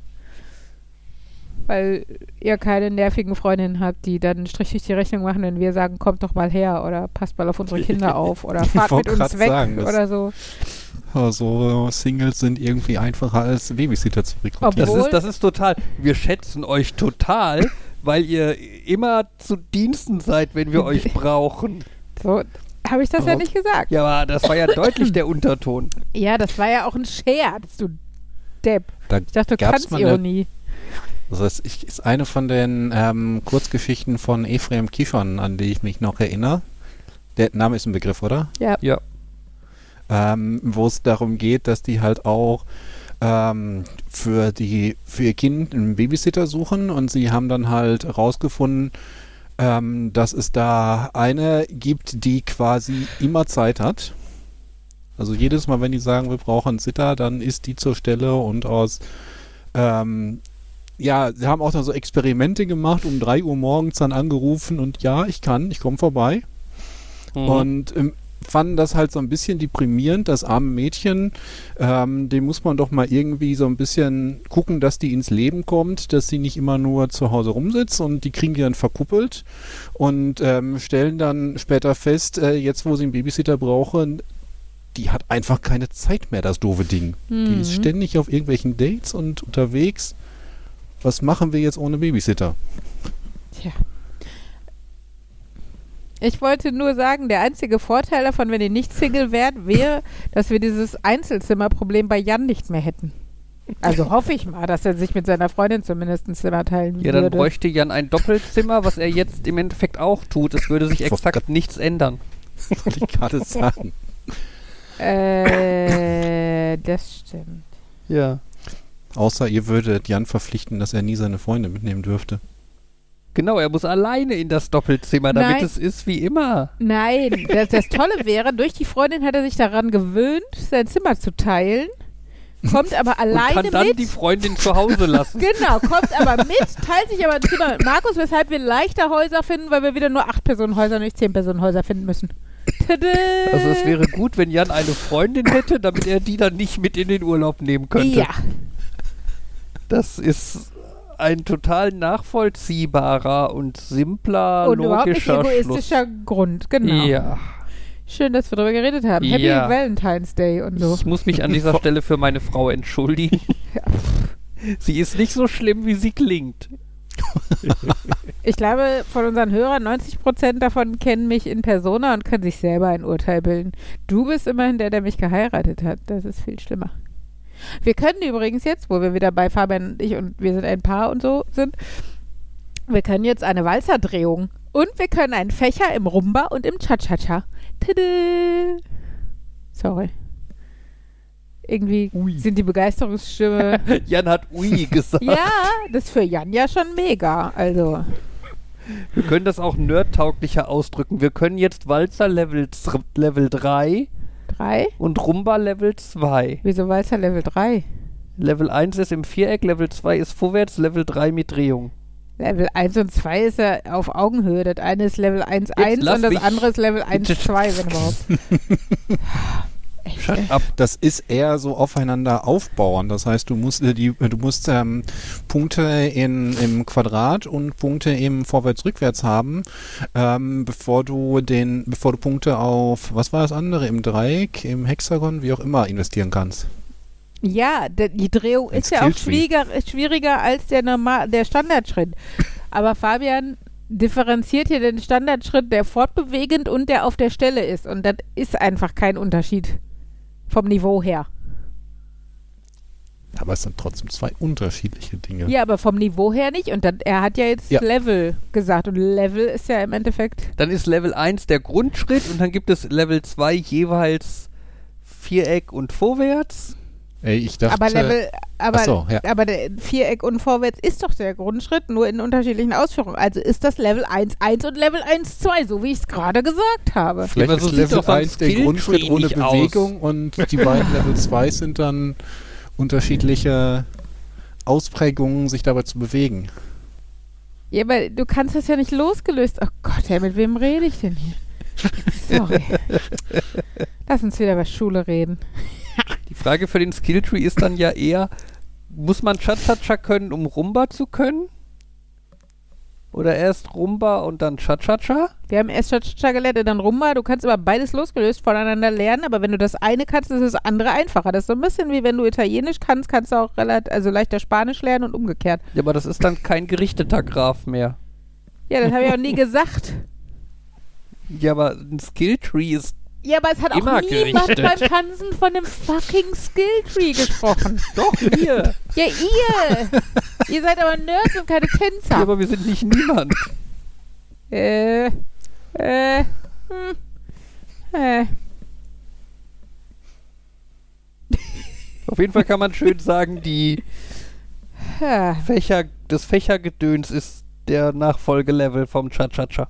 Weil ihr keine nervigen Freundinnen habt, die dann einen Strich durch die Rechnung machen, wenn wir sagen, kommt doch mal her oder passt mal auf unsere Kinder auf oder fahrt mit uns weg sagen, oder so. Also Singles sind irgendwie einfacher als Babysitter zu rekrutieren. Das ist, das ist total. Wir schätzen euch total, weil ihr immer zu Diensten seid, wenn wir euch brauchen. So habe ich das ja Oh. nicht gesagt. Ja, aber das war ja deutlich der Unterton. Ja, das war ja auch ein Scherz, du Depp. Da Ich dachte, du kannst Ironie. Das heißt, ich, ist eine von den ähm, Kurzgeschichten von Ephraim Kishon, an die ich mich noch erinnere. Der Name ist ein Begriff, oder? Ja. Ja. Ähm, Wo es darum geht, dass die halt auch ähm, für die für ihr Kind einen Babysitter suchen und sie haben dann halt rausgefunden, ähm, dass es da eine gibt, die quasi immer Zeit hat. Also jedes Mal, wenn die sagen, wir brauchen einen Sitter, dann ist die zur Stelle und aus ähm, ja, sie haben auch dann so Experimente gemacht, um 3 Uhr morgens dann angerufen und ja, ich kann, ich komme vorbei. Mhm. Und ähm, fanden das halt so ein bisschen deprimierend, das arme Mädchen. Ähm, dem muss man doch mal irgendwie so ein bisschen gucken, dass die ins Leben kommt, dass sie nicht immer nur zu Hause rumsitzt und die kriegen die dann verkuppelt und ähm, stellen dann später fest, äh, jetzt wo sie einen Babysitter brauchen, die hat einfach keine Zeit mehr, das doofe Ding. Die ist Mhm. ständig auf irgendwelchen Dates und unterwegs. Was machen wir jetzt ohne Babysitter? Tja. Ich wollte nur sagen, der einzige Vorteil davon, wenn ihr nicht Single wärt, wäre, dass wir dieses Einzelzimmerproblem bei Jan nicht mehr hätten. Also hoffe ich mal, dass er sich mit seiner Freundin zumindest ein Zimmer teilen Ja, dann würde. bräuchte Jan ein Doppelzimmer, was er jetzt im Endeffekt auch tut. Es würde sich exakt nichts ändern. Wollte ich gerade sagen. äh, das stimmt. Ja. Außer ihr würdet Jan verpflichten, dass er nie seine Freunde mitnehmen dürfte. Genau, er muss alleine in das Doppelzimmer, damit Nein. es ist wie immer. Nein, das, das Tolle wäre, durch die Freundin hat er sich daran gewöhnt, sein Zimmer zu teilen, kommt aber Und alleine kann dann mit. die Freundin zu Hause lassen. Genau, kommt aber mit, teilt sich aber ein Zimmer mit Markus, weshalb wir leichter Häuser finden, weil wir wieder nur 8-Personen-Häuser, nicht 10-Personen-Häuser finden müssen. Tada! Also es wäre gut, wenn Jan eine Freundin hätte, damit er die dann nicht mit in den Urlaub nehmen könnte. Ja, Das ist ein total nachvollziehbarer und simpler, und überhaupt nicht logischer egoistischer Grund, genau. Schluss. Ja. Schön, dass wir darüber geredet haben. Happy Ja. Valentine's Day und so. Ich muss mich an dieser Stelle für meine Frau entschuldigen. Ja. Sie ist nicht so schlimm, wie sie klingt. Ich glaube, von unseren Hörern, 90% davon kennen mich in Persona und können sich selber ein Urteil bilden. Du bist immerhin der, der mich geheiratet hat. Das ist viel schlimmer. Wir können übrigens jetzt, wo wir wieder bei Fabian und ich und wir sind ein Paar und so sind, wir können jetzt eine Walzerdrehung und wir können einen Fächer im Rumba und im Cha-Cha-Cha. Sorry. Irgendwie Ui. sind die Begeisterungsstimme. Jan hat Ui gesagt. ja, das ist für Jan ja schon mega. Also. Wir können das auch nerdtauglicher ausdrücken. Wir können jetzt Walzer Level, Level 3 Drei? und Rumba Level 2. Wieso Walzer Level 3? Level 1 ist im Viereck, Level 2 ist vorwärts, Level 3 mit Drehung. Level 1 und 2 ist ja auf Augenhöhe. Das eine ist Level 1.1 lass und das mich. andere ist Level 1.2, wenn überhaupt. Shut up. Das ist eher so aufeinander aufbauen. Das heißt, du musst äh, die, du musst ähm, Punkte in, im Quadrat und Punkte im Vorwärts-Rückwärts haben, ähm, bevor du den, bevor du Punkte auf, was war das andere, im Dreieck, im Hexagon, wie auch immer, investieren kannst. Ja, de, die Drehung ist ja auch schwieriger, schwieriger als der, normal, der Standardschritt. Aber Fabian differenziert hier den Standardschritt, der fortbewegend und der auf der Stelle ist. Und das ist einfach kein Unterschied vom Niveau her. Aber es sind trotzdem zwei unterschiedliche Dinge. Ja, aber vom Niveau her nicht. Und dann, er hat ja jetzt Ja. Level gesagt. Und Level ist ja im Endeffekt. Dann ist Level 1 der Grundschritt und dann gibt es Level 2 jeweils Viereck und vorwärts. Ey, ich dachte, aber Level, aber, so, ja. aber der Viereck und Vorwärts ist doch der Grundschritt, nur in unterschiedlichen Ausführungen. Also ist das Level 1.1 und Level 1.2, so wie ich es gerade gesagt habe. vielleicht ist Level doch so ein 1 der Grundschritt ohne nicht aus. Bewegung und die beiden Level 2 sind dann unterschiedliche Ausprägungen, sich dabei zu bewegen. Ja, aber du kannst das ja nicht losgelöst. Oh Gott, ey, mit wem rede ich denn hier? Sorry. Lass uns wieder über Schule reden. Die Frage für den Skilltree ist dann ja eher, muss man Cha-Cha-Cha können, um Rumba zu können? Oder erst Rumba und dann Cha-Cha-Cha? Wir haben erst Cha-Cha gelernt und dann Rumba. Du kannst aber beides losgelöst voneinander lernen, aber wenn du das eine kannst, ist das andere einfacher. Das ist so ein bisschen wie wenn du Italienisch kannst, kannst du auch relativ, also leichter Spanisch lernen und umgekehrt. Ja, aber das ist dann kein gerichteter Graph mehr. Ja, das habe ich auch nie gesagt. Ja, aber ein Skilltree ist. Ja, aber es hat auch Immer niemand gerichtet. beim Tanzen von einem fucking Skilltree gesprochen. Doch, wir! Ja, ihr! ihr seid aber Nerds und keine ja, Tänzer. aber wir sind nicht niemand. Äh, äh, hm, äh. Auf jeden Fall kann man schön sagen, die Ja. Fächer, das Fächergedöns ist der Nachfolgelevel vom Cha-Cha-Cha.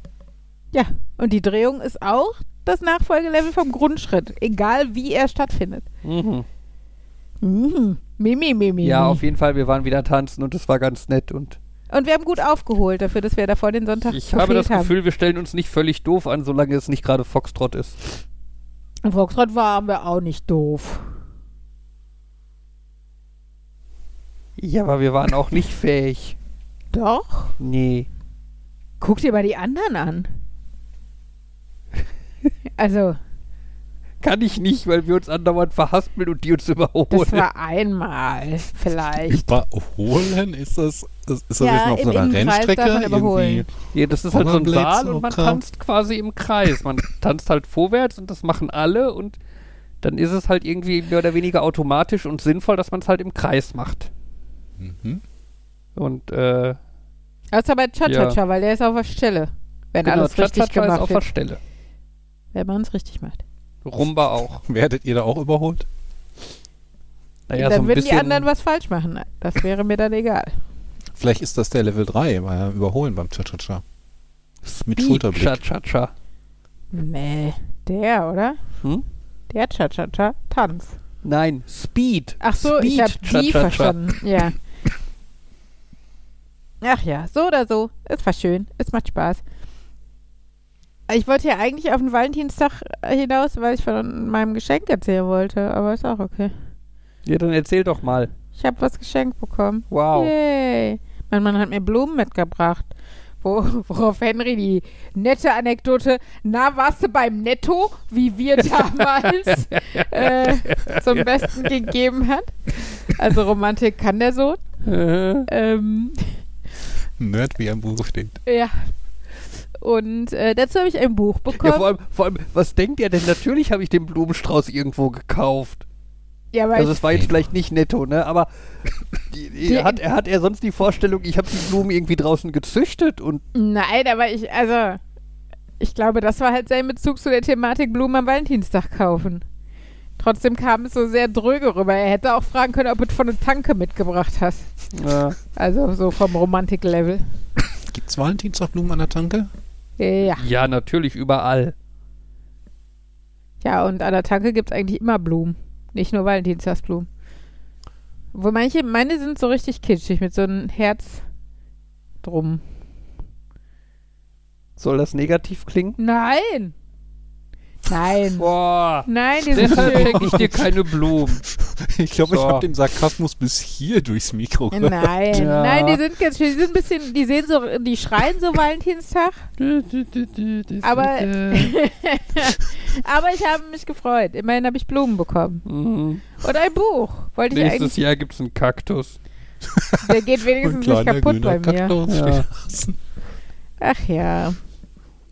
ja, und die Drehung ist auch das Nachfolgelevel vom Grundschritt, egal wie er stattfindet. Mhm. Mhm. Mimi, Mimi. Ja, auf jeden Fall, wir waren wieder tanzen und es war ganz nett und Und wir haben gut aufgeholt dafür, dass wir davor den Sonntag ich habe das haben. Gefühl, wir stellen uns nicht völlig doof an, solange es nicht gerade Foxtrot ist. Und Foxtrot waren wir auch nicht doof. Ja, aber wir waren auch nicht fähig. Doch. Nee. Guck dir mal die anderen an. Also, Kann ich nicht, weil wir uns andauernd verhaspeln und die uns überholen. das war einmal vielleicht. Überholen? Ist das, ist das Ja, jetzt noch so einer Innenkreis Rennstrecke? ja, das ist halt so ein Saal und man tanzt quasi im Kreis. Man tanzt halt vorwärts und das machen alle und dann ist es halt irgendwie mehr oder weniger automatisch und sinnvoll, dass man es halt im Kreis macht. Mhm. Und äh, Außer bei Cha-Cha-Cha, weil der ist auf der Stelle. Wenn genau, alles richtig Cha-Cha-Cha ist gemacht auf der wird. Stelle. Wenn man es richtig macht. Rumba auch. Werdet ihr da auch überholt? Naja, dann so ein würden bisschen. die anderen was falsch machen. Das wäre mir dann egal. Vielleicht ist das der Level 3, weil Überholen beim Cha-Cha-Cha. Mit Speed Schulterblick. Cha-Cha-Cha. Nee, der, oder? Hm? Der Cha-Cha-Cha Tanz. Nein, Speed. Ach so, ich Speed habe die verstanden. Ja. Ach ja, so oder so. Es war schön. Es macht Spaß. Ich wollte ja eigentlich auf den Valentinstag hinaus, weil ich von meinem Geschenk erzählen wollte, aber ist auch okay. Ja, dann erzähl doch mal. Ich habe was geschenkt bekommen. Wow. Yay. Mein Mann hat mir Blumen mitgebracht. Wo, worauf Henry die nette Anekdote, na, warst du beim Netto, wie wir damals äh, zum Besten gegeben hat. Also Romantik kann der Sohn. Äh, Ähm, Nerd wie ein Buch steht. Ja. Und äh, dazu habe ich ein Buch bekommen. Ja, vor allem, vor allem, was denkt ihr denn? Natürlich habe ich den Blumenstrauß irgendwo gekauft. Ja, aber Also es war jetzt vielleicht nicht netto, ne? Aber die, die, Die- hat, er hat er sonst die Vorstellung, ich habe die Blumen irgendwie draußen gezüchtet und nein, aber ich, also, ich glaube, das war halt sein Bezug zu der Thematik Blumen am Valentinstag kaufen. Trotzdem kam es so sehr dröge rüber. Er hätte auch fragen können, ob du von der Tanke mitgebracht hast. äh, Also so vom Romantik-Level. Gibt's Valentinstagblumen an der Tanke? Ja. ja, natürlich überall. Ja, und an der Tanke gibt es eigentlich immer Blumen. Nicht nur Valentinstagsblumen. Wo manche, meine sind so richtig kitschig mit so einem Herz drum. Soll das negativ klingen? Nein! Nein! Boah. Nein, die sind Deshalb schön. schenke ich dir keine Blumen. Ich glaube, ich So. habe den Sarkasmus bis hier durchs Mikro gehört. Nein, Ja. nein, die sind ganz schön. Die sind ein bisschen, die sehen so, die schreien so Valentinstag. Aber, aber ich habe mich gefreut. Immerhin habe ich Blumen bekommen. Mhm. Und ein Buch. Wollte ich Nächstes eigentlich. Jahr gibt es einen Kaktus. Der geht wenigstens nicht kaputt bei mir. Ja. Ach ja.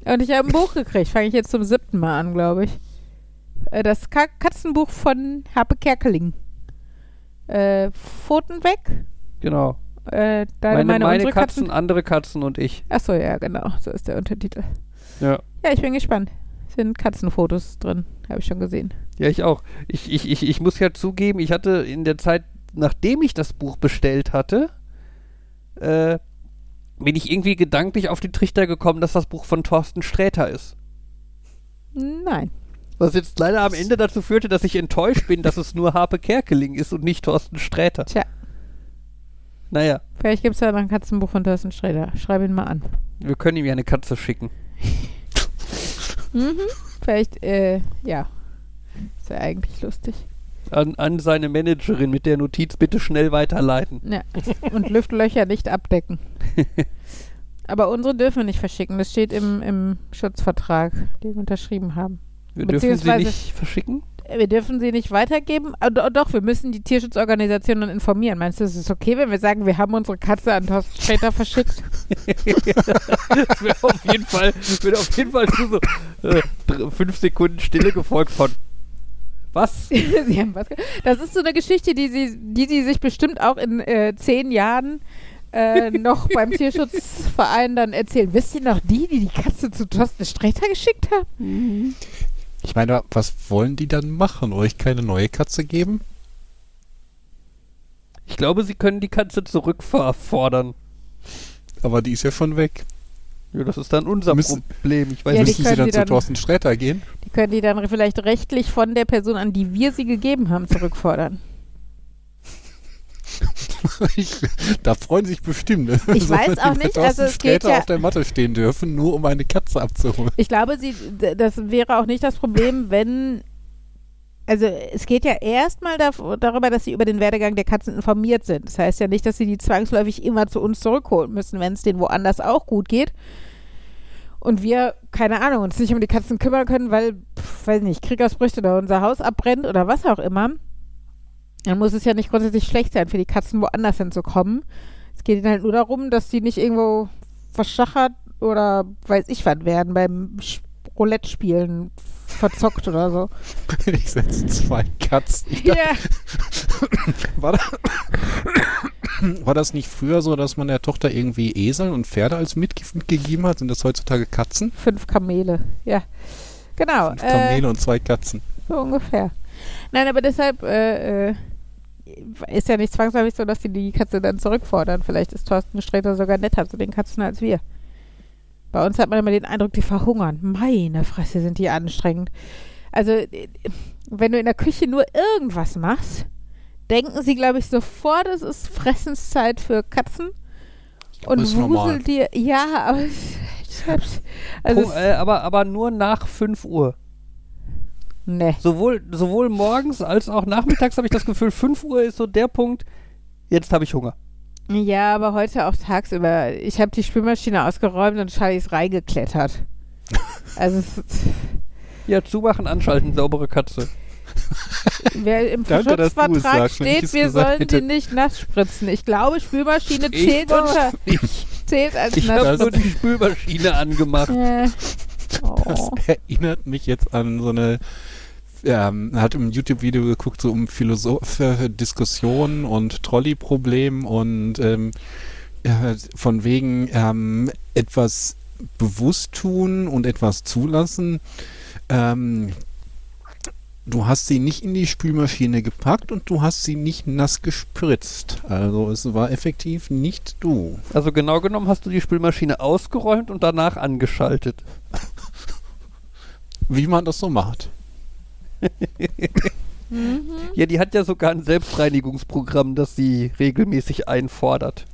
Und ich habe ein Buch gekriegt. Fange ich jetzt zum siebten Mal an, glaube ich. Äh, Das Ka Katzenbuch von Harpe Kerkeling. Äh, Pfoten weg. Genau. Äh, Meine, meine, meine Katzen, Katzen. andere Katzen und ich. Achso, ja, genau. So ist der Untertitel. Ja. Ja, ich bin gespannt. Sind Katzenfotos drin. Habe ich schon gesehen. Ja, ich auch. Ich, ich, ich, ich muss ja zugeben, ich hatte in der Zeit, nachdem ich das Buch bestellt hatte, äh, bin ich irgendwie gedanklich auf den Trichter gekommen, dass das Buch von Thorsten Sträter ist. Nein. Was jetzt leider am Ende dazu führte, dass ich enttäuscht bin, dass es nur Harpe Kerkeling ist und nicht Thorsten Sträter. Tja. Naja, Vielleicht gibt es ja noch ein Katzenbuch von Thorsten Sträter. Schreib ihn mal an. wir können ihm ja eine Katze schicken. Mhm. Vielleicht, äh, ja. Ist ja eigentlich lustig. An, an seine Managerin mit der Notiz bitte schnell weiterleiten. Ja. Und Lüftlöcher nicht abdecken. Aber unsere dürfen wir nicht verschicken. Das steht im, im Schutzvertrag, den wir unterschrieben haben. Wir dürfen sie Beziehungsweise- nicht verschicken? Wir dürfen sie nicht weitergeben. Ah, do- Doch, wir müssen die Tierschutzorganisationen informieren. Meinst du, es ist okay, wenn wir sagen, wir haben unsere Katze an Thorsten Sträter verschickt? das wäre auf jeden Fall, wird auf jeden Fall zu so äh, fünf Sekunden Stille gefolgt von was? sie haben was das ist so eine Geschichte, die sie, die sie sich bestimmt auch in äh, zehn Jahren äh, noch beim Tierschutzverein dann erzählen. Wisst ihr noch die, die die Katze zu Thorsten Sträter geschickt haben? Ich meine, was wollen die dann machen? Euch keine neue Katze geben? Ich glaube, sie können die Katze zurückfordern. Aber die ist ja schon weg. Ja, das ist dann unser Müssen- Problem. Ich weiß Ja. Müssen sie dann zu Thorsten Sträter gehen? Können die dann vielleicht rechtlich von der Person, an die wir sie gegeben haben, zurückfordern. ich, da freuen sich bestimmt. Ne? Ich weiß auch nicht, also es geht ja- auf der Matte stehen dürfen, nur um eine Katze abzuholen. Ich glaube, sie, das wäre auch nicht das Problem, wenn. Also es geht ja erstmal darüber, dass sie über den Werdegang der Katzen informiert sind. Das heißt ja nicht, dass sie die zwangsläufig immer zu uns zurückholen müssen, wenn es denen woanders auch gut geht. Und wir, keine Ahnung, uns nicht um die Katzen kümmern können, weil, pf, weiß nicht, Kriegausbrüche oder unser Haus abbrennt oder was auch immer. Dann muss es ja nicht grundsätzlich schlecht sein, für die Katzen woanders hinzukommen. Es geht ihnen halt nur darum, dass die nicht irgendwo verschachert oder weiß ich was werden beim Sch- Roulette-Spielen verzockt oder so. Ich setze zwei Katzen. Ich Ja, War, da, war das nicht früher so, dass man der Tochter irgendwie Esel und Pferde als mitge mitgegeben hat? Sind das heutzutage Katzen? fünf Kamele. Ja, genau. Fünf Äh, Kamele und zwei Katzen. so ungefähr. Nein, aber deshalb äh, äh, ist ja nicht zwangsläufig so, dass die die Katze dann zurückfordern. Vielleicht ist Thorsten Sträter sogar netter zu den Katzen als wir. Bei uns hat man immer den Eindruck, die verhungern. Meine Fresse, sind die anstrengend. Also, äh, wenn du in der Küche nur irgendwas machst, denken sie, glaube ich, sofort, es ist Fressenszeit für Katzen. Und ist normal. wusel dir, ja, aber ich hab's, also, äh, aber, aber nur nach 5 Uhr. ne. Sowohl, sowohl morgens als auch nachmittags habe ich das Gefühl, 5 Uhr ist so der Punkt, jetzt habe ich Hunger. Ja, aber heute auch tagsüber. Ich habe die Spülmaschine ausgeräumt und Charlie ist reingeklettert. Also, es ist- Ja, zumachen, anschalten, saubere Katze. wer im Danke, ich steht, wir sollen hätte. die nicht nass spritzen. Ich glaube, Spülmaschine zählt war's unter. nicht. zählt als Ich habe nur die Spülmaschine angemacht. Äh, oh. Das erinnert mich jetzt an so eine ähm, hat im YouTube-Video geguckt, so um philosophische Diskussionen und Trolley-Problem und ähm, äh, von wegen ähm, etwas bewusst tun und etwas zulassen. Ähm, du hast sie nicht in die Spülmaschine gepackt und du hast sie nicht nass gespritzt. Also es war effektiv nicht du. Also genau genommen hast du die Spülmaschine ausgeräumt und danach angeschaltet. Wie man das so macht. Ja, die hat ja sogar ein Selbstreinigungsprogramm, das sie regelmäßig einfordert.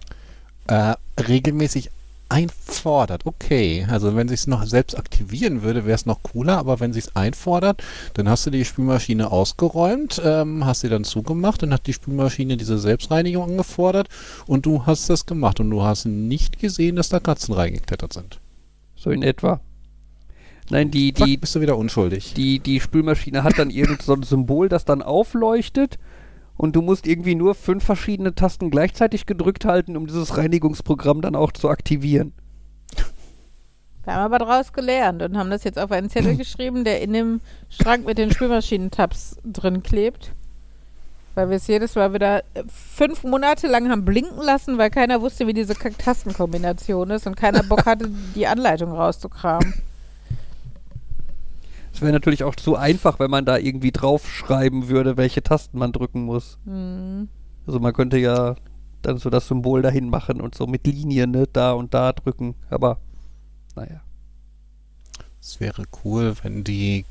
Äh, regelmäßig einfordert. Okay, also wenn sie es noch selbst aktivieren würde, wäre es noch cooler, aber wenn sie es einfordert, dann hast du die Spülmaschine ausgeräumt, ähm, hast sie dann zugemacht, dann hat die Spülmaschine diese Selbstreinigung angefordert und du hast das gemacht und du hast nicht gesehen, dass da Katzen reingeklettert sind. So in etwa. Nein, die, Zack, die, bist du wieder unschuldig. die, die Spülmaschine hat dann irgend so ein Symbol, das dann aufleuchtet und du musst irgendwie nur fünf verschiedene Tasten gleichzeitig gedrückt halten, um dieses Reinigungsprogramm dann auch zu aktivieren. Wir haben aber daraus gelernt und haben das jetzt auf einen Zettel geschrieben, der in dem Schrank mit den Spülmaschinentabs drin klebt. Weil wir es jedes Mal wieder äh, fünf Monate lang haben blinken lassen, weil keiner wusste, wie diese Tastenkombination ist und keiner Bock hatte, die Anleitung rauszukramen. Es wäre natürlich auch zu einfach, wenn man da irgendwie draufschreiben würde, welche Tasten man drücken muss. Hm. Also man könnte ja dann so das Symbol dahin machen und so mit Linien ne, da und da drücken. Aber naja. Es wäre cool, wenn die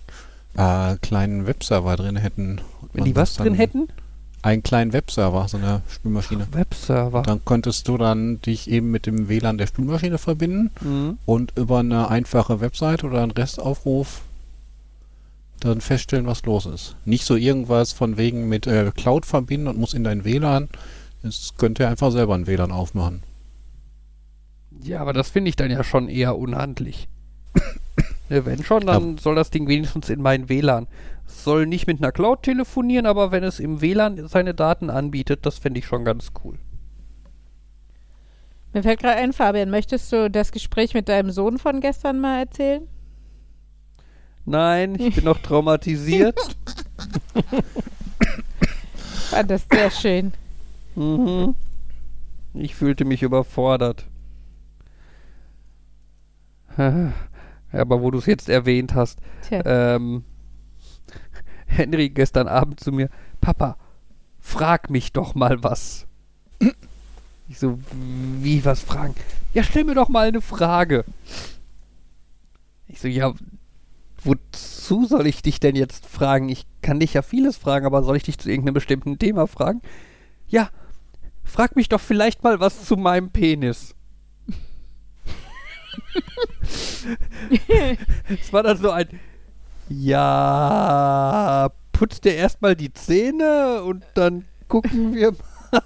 äh, kleinen Webserver drin hätten. und Wenn die was drin hätten? Einen kleinen Webserver, so eine Spülmaschine. Webserver. Dann könntest du dann dich eben mit dem WLAN der Spülmaschine verbinden Mhm. und über eine einfache Website oder einen Restaufruf dann feststellen, was los ist. Nicht so irgendwas von wegen mit äh, Cloud verbinden und muss in dein WLAN. Es könnte einfach selber ein WLAN aufmachen. Ja, aber das finde ich dann ja schon eher unhandlich. ne, wenn schon, dann soll das Ding wenigstens in meinen WLAN. Es soll nicht mit einer Cloud telefonieren, aber wenn es im WLAN seine Daten anbietet, das fände ich schon ganz cool. Mir fällt gerade ein, Fabian, möchtest du das Gespräch mit deinem Sohn von gestern mal erzählen? Nein, ich bin noch traumatisiert. Fand das sehr schön. mhm. Ich fühlte mich überfordert. Aber wo du es jetzt erwähnt hast, ähm, Henry gestern Abend zu mir, Papa, frag mich doch mal was. Ich so, wie was fragen? Ja, stell mir doch mal eine Frage. Ich so, ja, wozu soll ich dich denn jetzt fragen? Ich kann dich ja vieles fragen, aber soll ich dich zu irgendeinem bestimmten Thema fragen? Ja, frag mich doch vielleicht mal was zu meinem Penis. Es war dann so ein Ja, putzt dir erstmal die Zähne und dann gucken wir mal.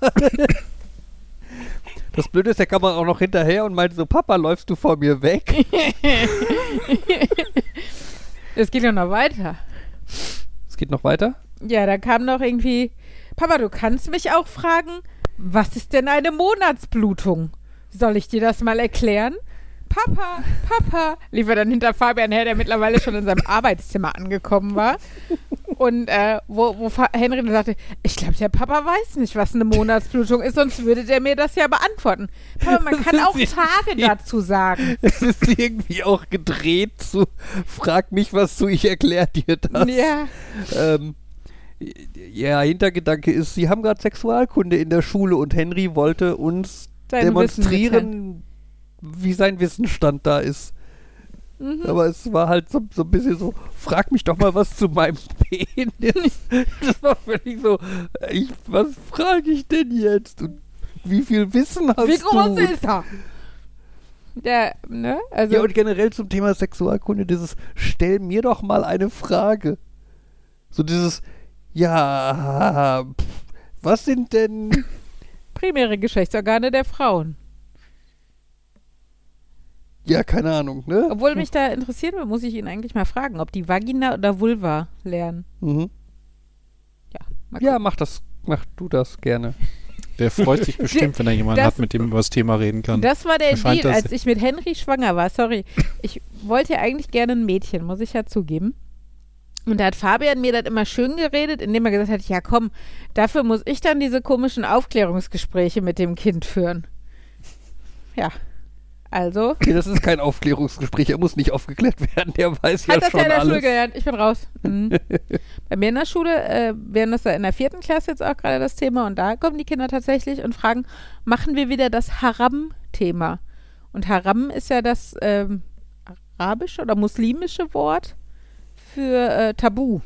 Das Blöde ist, der kam auch noch hinterher und meinte so, Papa, läufst du vor mir weg? Es geht ja noch weiter. Es geht noch weiter. Ja, da kam noch irgendwie, Papa, du kannst mich auch fragen, was ist denn eine Monatsblutung? Soll ich dir das mal erklären? Papa, Papa, lief er dann hinter Fabian her, der mittlerweile schon in seinem Arbeitszimmer angekommen war. Und äh, wo, wo Henry dann sagte, ich glaube, der Papa weiß nicht, was eine Monatsblutung ist, sonst würde der mir das ja beantworten. Papa, man kann auch Tage dazu sagen. Es ist irgendwie auch gedreht zu Frag mich was zu, ich erkläre dir das. Ja, Ähm, ja, Hintergedanke ist, sie haben gerade Sexualkunde in der Schule und Henry wollte uns sein demonstrieren, wie sein Wissensstand da ist. Mhm. Aber es war halt so, so ein bisschen so, frag mich doch mal was zu meinem Penis. Das war völlig so, ich, was frage ich denn jetzt? Und wie viel Wissen hast Wie groß du? ist er? Der, ne? Also, ja, und generell zum Thema Sexualkunde, dieses, stell mir doch mal eine Frage. So dieses, ja, pff, was sind denn primäre Geschlechtsorgane der Frauen. Ja, keine Ahnung, ne? Obwohl mich da interessiert, muss ich ihn eigentlich mal fragen, ob die Vagina oder Vulva lernen. Mhm. Mal Ja, mach das, mach du das gerne. Der freut sich bestimmt, wenn er jemanden Das- hat, mit dem er über das Thema reden kann. Das war der Er Deal, als ich mit Henry schwanger war. Sorry. Ich wollte ja eigentlich gerne ein Mädchen, muss ich ja zugeben. Und da hat Fabian mir das immer schön geredet, indem er gesagt hat, ja komm, dafür muss ich dann diese komischen Aufklärungsgespräche mit dem Kind führen. Ja. Also, Okay, das ist kein Aufklärungsgespräch, er muss nicht aufgeklärt werden, der weiß ja hat das schon ja in der Schule alles. gelernt. Ich bin raus. Mhm. Bei mir in der Schule, äh, wären das ja in der vierten Klasse jetzt auch gerade das Thema und da kommen die Kinder tatsächlich und fragen, machen wir wieder das Haram-Thema? Und Haram ist ja das ähm, arabische oder muslimische Wort für äh, Tabu.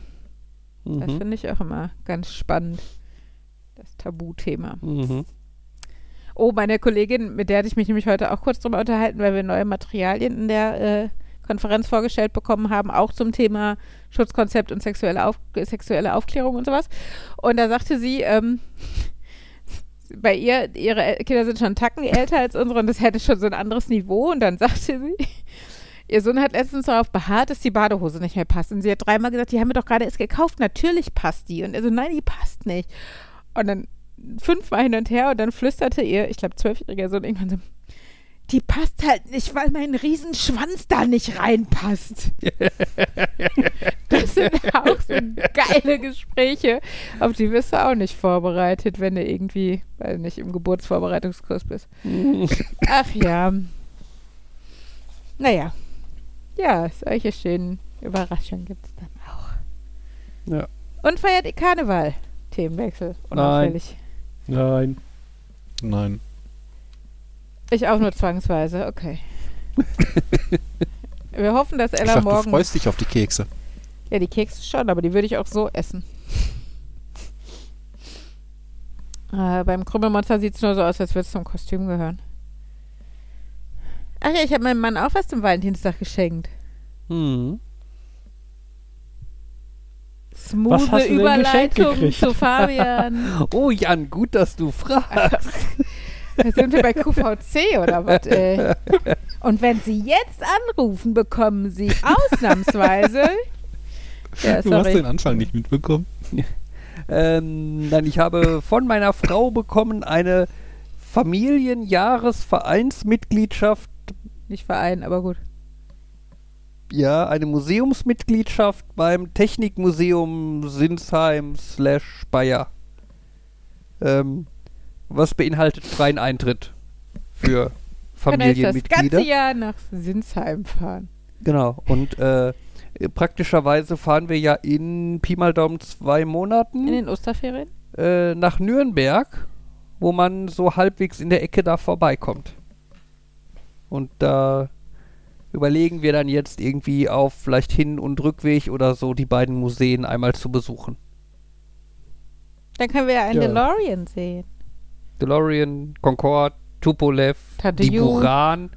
Das Mhm. finde ich auch immer ganz spannend. Das Tabuthema. Mhm. Oh, meine Kollegin, mit der hatte ich mich nämlich heute auch kurz drüber unterhalten, weil wir neue Materialien in der äh, Konferenz vorgestellt bekommen haben, auch zum Thema Schutzkonzept und sexuelle, Auf sexuelle Aufklärung und sowas. Und da sagte sie, ähm, bei ihr, ihre Kinder sind schon Tacken älter als unsere und das hätte schon so ein anderes Niveau. Und dann sagte sie, ihr Sohn hat letztens darauf beharrt, dass die Badehose nicht mehr passt. Und sie hat dreimal gesagt, die haben wir doch gerade erst gekauft, natürlich passt die. Und er so, nein, die passt nicht. Und dann fünfmal hin und her und dann flüsterte ihr, ich glaube, zwölfjähriger Sohn irgendwann so, die passt halt nicht, weil mein Riesenschwanz da nicht reinpasst. das sind auch so geile Gespräche, auf die wirst du auch nicht vorbereitet, wenn du irgendwie, weil du nicht im Geburtsvorbereitungskurs bist. Ach ja. Naja. Ja, solche schönen Überraschungen gibt es dann auch. Ja. Und feiert ihr Karneval? Themenwechsel. Unauffällig. Nein. Nein. Ich auch nur zwangsweise, okay. Wir hoffen, dass Ich Ella dachte, du morgen. freust dich auf die Kekse. Ja, die Kekse schon, aber die würde ich auch so essen. Äh, beim Krümmelmonster sieht es nur so aus, als würde es zum Kostüm gehören. Ach ja, ich habe meinem Mann auch was zum Valentinstag geschenkt. Mhm. Smooth hast du denn geschenkt Überleitung gekriegt? zu Fabian. Oh Jan, gut, dass du fragst. Da sind wir bei QVC oder was? Ey. Und wenn Sie jetzt anrufen, bekommen Sie ausnahmsweise. Ja, Du hast den Anfang nicht mitbekommen. Ähm, nein, ich habe von meiner Frau bekommen eine Familienjahresvereinsmitgliedschaft, Nicht Verein, aber gut. Ja, eine Museumsmitgliedschaft beim Technikmuseum Sinsheim slash Speyer. Ähm, was beinhaltet freien Eintritt für Kann er jetzt das Familienmitglieder. ganze Jahr nach Sinsheim fahren. Genau, und äh, praktischerweise fahren wir ja in Pi mal Daumen zwei Monaten. In den Osterferien? äh, nach Nürnberg, wo man so halbwegs in der Ecke da vorbeikommt. Und da überlegen wir dann jetzt irgendwie auf vielleicht Hin- und Rückweg oder so die beiden Museen einmal zu besuchen. Dann können wir ja einen Ja. DeLorean sehen. DeLorean, Concorde, Tupolev, Tante die Ju. Buran,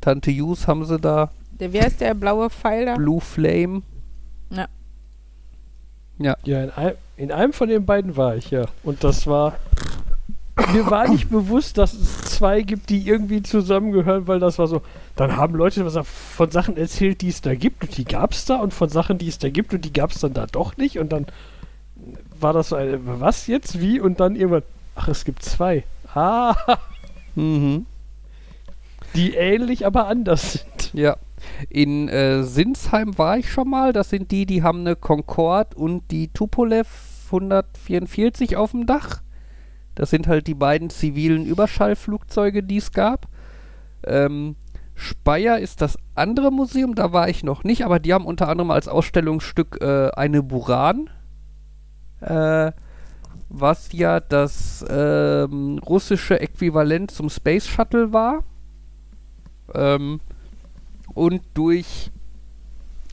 Tante Jus haben sie da, Der, wer ist der blaue Pfeil da? Blue Flame. Ja, in, ein, in einem von den beiden war ich, ja. Und das war. Mir war nicht bewusst, dass es zwei gibt, die irgendwie zusammengehören, weil das war so. Dann haben Leute was von Sachen erzählt, die es da gibt und die gab es da und von Sachen, die es da gibt und die gab es dann da doch nicht und dann war das so eine, was jetzt, wie und dann irgendwann, ach, es gibt zwei. Ah, Mhm. die ähnlich, aber anders sind. Ja. In äh, Sinsheim war ich schon mal. Das sind die, die haben eine Concorde und die Tupolev 144 auf dem Dach. Das sind halt die beiden zivilen Überschallflugzeuge, die es gab. Ähm, Speyer ist das andere Museum, da war ich noch nicht, aber die haben unter anderem als Ausstellungsstück äh, eine Buran, äh, was ja das ähm, russische Äquivalent zum Space Shuttle war. Ähm, und durch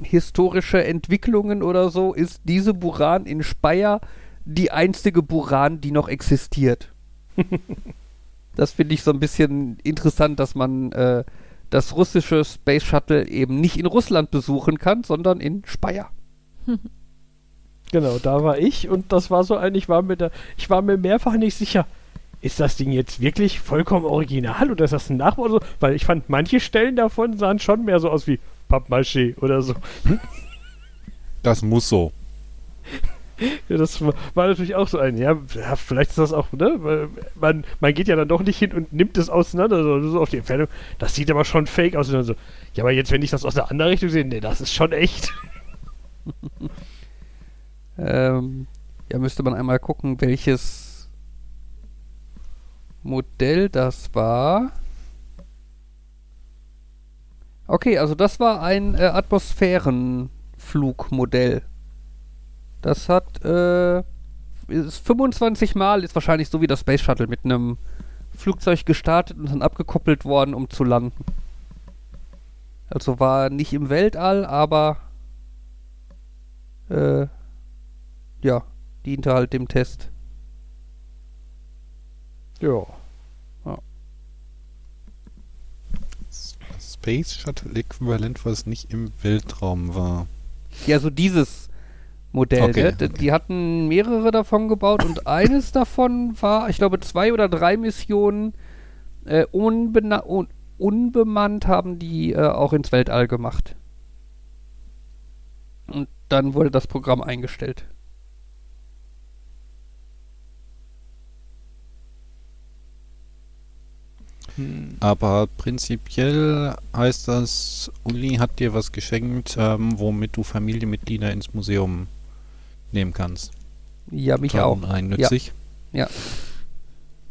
historische Entwicklungen oder so ist diese Buran in Speyer die einzige Buran, die noch existiert. das finde ich so ein bisschen interessant, dass man äh, das russische Space Shuttle eben nicht in Russland besuchen kann, sondern in Speyer. Genau, da war ich und das war so ein, ich war mir da, ich war mir mehrfach nicht sicher, ist das Ding jetzt wirklich vollkommen original oder ist das ein Nachbau oder so? Weil ich fand, manche Stellen davon sahen schon mehr so aus wie Pappmaché oder so. Das muss so. Ja, das war natürlich auch so ein, ja, vielleicht ist das auch, ne? Man, man geht ja dann doch nicht hin und nimmt es auseinander, sondern so auf die Entfernung. Das sieht aber schon fake aus. Und dann so, ja, aber jetzt, wenn ich das aus der anderen Richtung sehe, nee, das ist schon echt. Ähm, ja, müsste man einmal gucken, welches Modell das war. Okay, also das war ein äh, Atmosphärenflugmodell. Das hat äh, ist 25 Mal, ist wahrscheinlich so wie das Space Shuttle mit einem Flugzeug gestartet und dann abgekoppelt worden, um zu landen. Also war nicht im Weltall, aber äh, ja, diente halt dem Test. Ja. Space Shuttle Äquivalent, was nicht im Weltraum war. Ja, so dieses Modell. Okay, ne? Die hatten mehrere davon gebaut und eines davon war, ich glaube, zwei oder drei Missionen äh, un unbemannt haben die äh, auch ins Weltall gemacht. Und dann wurde das Programm eingestellt. Aber prinzipiell heißt das, Uli hat dir was geschenkt, ähm, womit du Familienmitglieder ins Museum nehmen kannst. Ja, mich Toll auch. und Einnützig.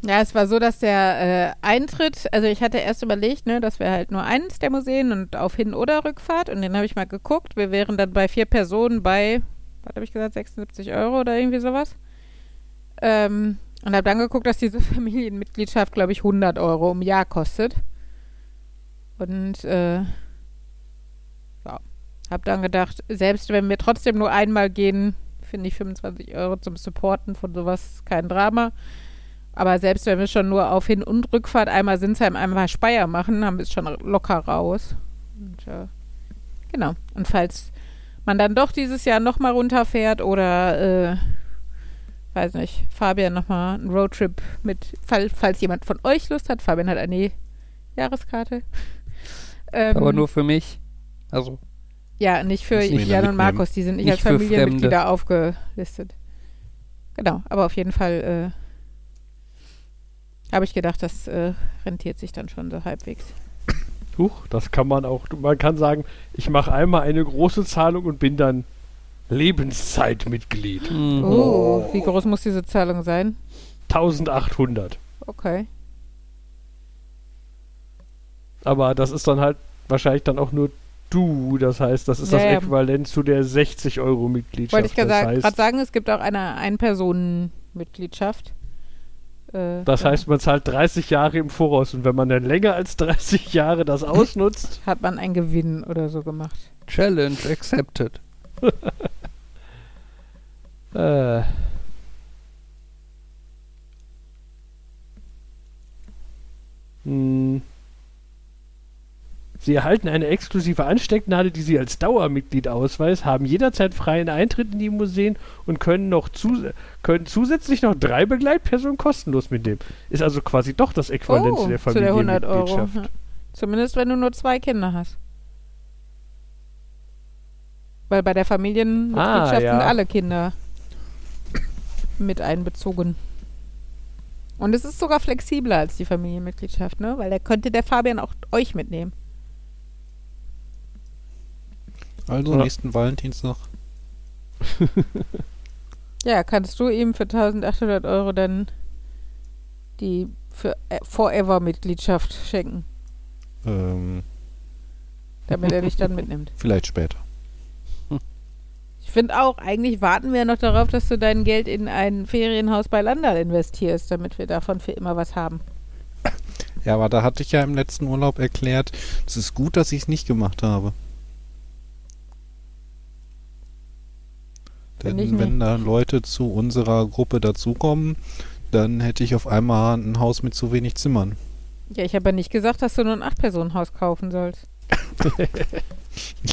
Ja, es war so, dass der äh, Eintritt, also ich hatte erst überlegt, ne, das wäre halt nur eins der Museen und auf Hin- oder Rückfahrt und den habe ich mal geguckt. Wir wären dann bei vier Personen bei, was habe ich gesagt, 76 Euro oder irgendwie sowas. Ähm, und habe dann geguckt, dass diese Familienmitgliedschaft, glaube ich, 100 Euro im Jahr kostet. Und äh, ja, habe dann gedacht, selbst wenn wir trotzdem nur einmal gehen, finde ich 25 Euro zum Supporten von sowas kein Drama. Aber selbst wenn wir schon nur auf Hin- und Rückfahrt einmal Sinsheim, einmal Speyer machen, haben wir es schon locker raus. Und, äh, genau. Und falls man dann doch dieses Jahr nochmal runterfährt oder, äh, weiß nicht, Fabian nochmal einen Roadtrip mit, fall, falls jemand von euch Lust hat, Fabian hat eine Jahreskarte. Ähm, Aber nur für mich. Also, ja, nicht für Jan und? Markus, die sind nicht, Nicht als Familienmitglieder aufgelistet. Genau, aber auf jeden Fall äh, habe ich gedacht, das äh, rentiert sich dann schon so halbwegs. Huch, das kann man auch. Man kann sagen, ich mache einmal eine große Zahlung und bin dann Lebenszeitmitglied. mh, Oh, wie groß muss diese Zahlung sein? 1800. Okay. Aber das ist dann halt wahrscheinlich dann auch nur du. Das heißt, das ist das Ja, ja. Äquivalent zu der 60 Euro Mitgliedschaft. Wollte ich gerade heißt, sagen, es gibt auch eine Ein-Personen-Mitgliedschaft. Äh, das da heißt, man zahlt 30 Jahre im Voraus. Und wenn man dann länger als 30 Jahre das ausnutzt, hat man einen Gewinn oder so gemacht. Challenge accepted. äh, hm. Sie erhalten eine exklusive Anstecknadel, die Sie als Dauermitglied ausweist, haben jederzeit freien Eintritt in die Museen und können noch zus können zusätzlich noch drei Begleitpersonen kostenlos mitnehmen. Ist also quasi doch das Äquivalent zu der Oh, zu der 100 Euro. Familienmitgliedschaft. Ja. Zumindest wenn du nur zwei Kinder hast. Weil bei der Familienmitgliedschaft Ah, ja. sind alle Kinder mit einbezogen. Und es ist sogar flexibler als die Familienmitgliedschaft, ne? Weil da könnte der Fabian auch euch mitnehmen. Also Ja. nächsten Valentinstag. Ja, kannst du ihm für 1800 Euro dann die für äh, Forever-Mitgliedschaft schenken, Ähm, damit er dich dann mitnimmt. vielleicht später. Ich finde auch, eigentlich warten wir noch darauf, dass du dein Geld in ein Ferienhaus bei Landal investierst, damit wir davon für immer was haben. Ja, aber da hatte ich ja im letzten Urlaub erklärt, es ist gut, dass ich es nicht gemacht habe. Finde ich Denn wenn da Leute zu unserer Gruppe dazukommen, dann hätte ich auf einmal ein Haus mit zu wenig Zimmern. Ja, ich habe ja nicht gesagt, dass du nur ein Acht-Personen-Haus kaufen sollst.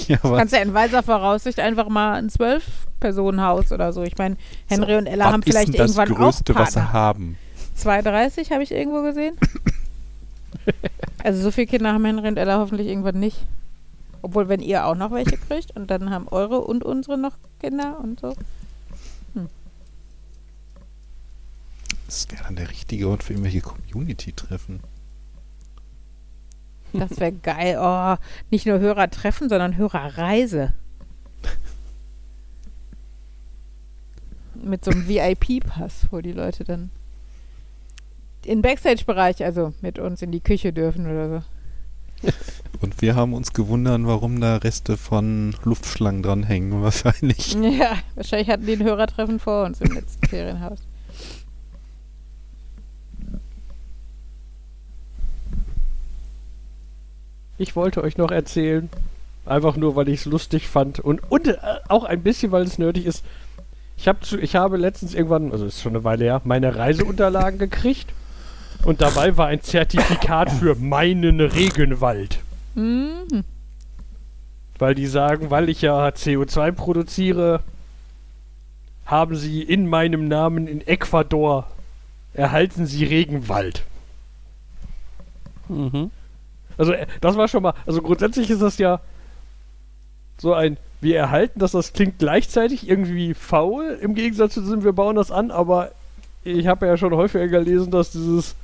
Ja, kannst ja in weiser Voraussicht einfach mal ein Zwölf-Personen-Haus oder so. Ich meine, Henry und Ella haben vielleicht denn das irgendwann Größte, auch was sie Partner. haben? 2,30 habe ich irgendwo gesehen. also so viele Kinder haben Henry und Ella hoffentlich irgendwann nicht. Obwohl, wenn ihr auch noch welche kriegt und dann haben eure und unsere noch Kinder und so. Das wäre dann der richtige Ort für irgendwelche Community-Treffen. Das wäre geil. Oh, nicht nur Hörertreffen, sondern Hörerreise. Mit so einem VIP-Pass, wo die Leute dann in den Backstage-Bereich, also mit uns in die Küche dürfen oder so. Und wir haben uns gewundert, warum da Reste von Luftschlangen dranhängen, wahrscheinlich. Ja, wahrscheinlich hatten die ein Hörertreffen vor uns im letzten Ferienhaus. Ich wollte euch noch erzählen, einfach nur, weil ich es lustig fand und, und äh, auch ein bisschen, weil es nötig ist. Ich, hab zu, ich habe letztens irgendwann, also ist schon eine Weile her, meine Reiseunterlagen gekriegt und dabei war ein Zertifikat für meinen Regenwald. Mhm. Weil die sagen, weil ich ja CO2 produziere, haben sie in meinem Namen in Ecuador erhalten sie Regenwald. Mhm. Also äh, das war schon mal, also grundsätzlich ist das ja so ein, wir erhalten das, das klingt gleichzeitig irgendwie faul, im Gegensatz zu diesem, wir bauen das an, aber ich habe ja schon häufiger gelesen, dass dieses,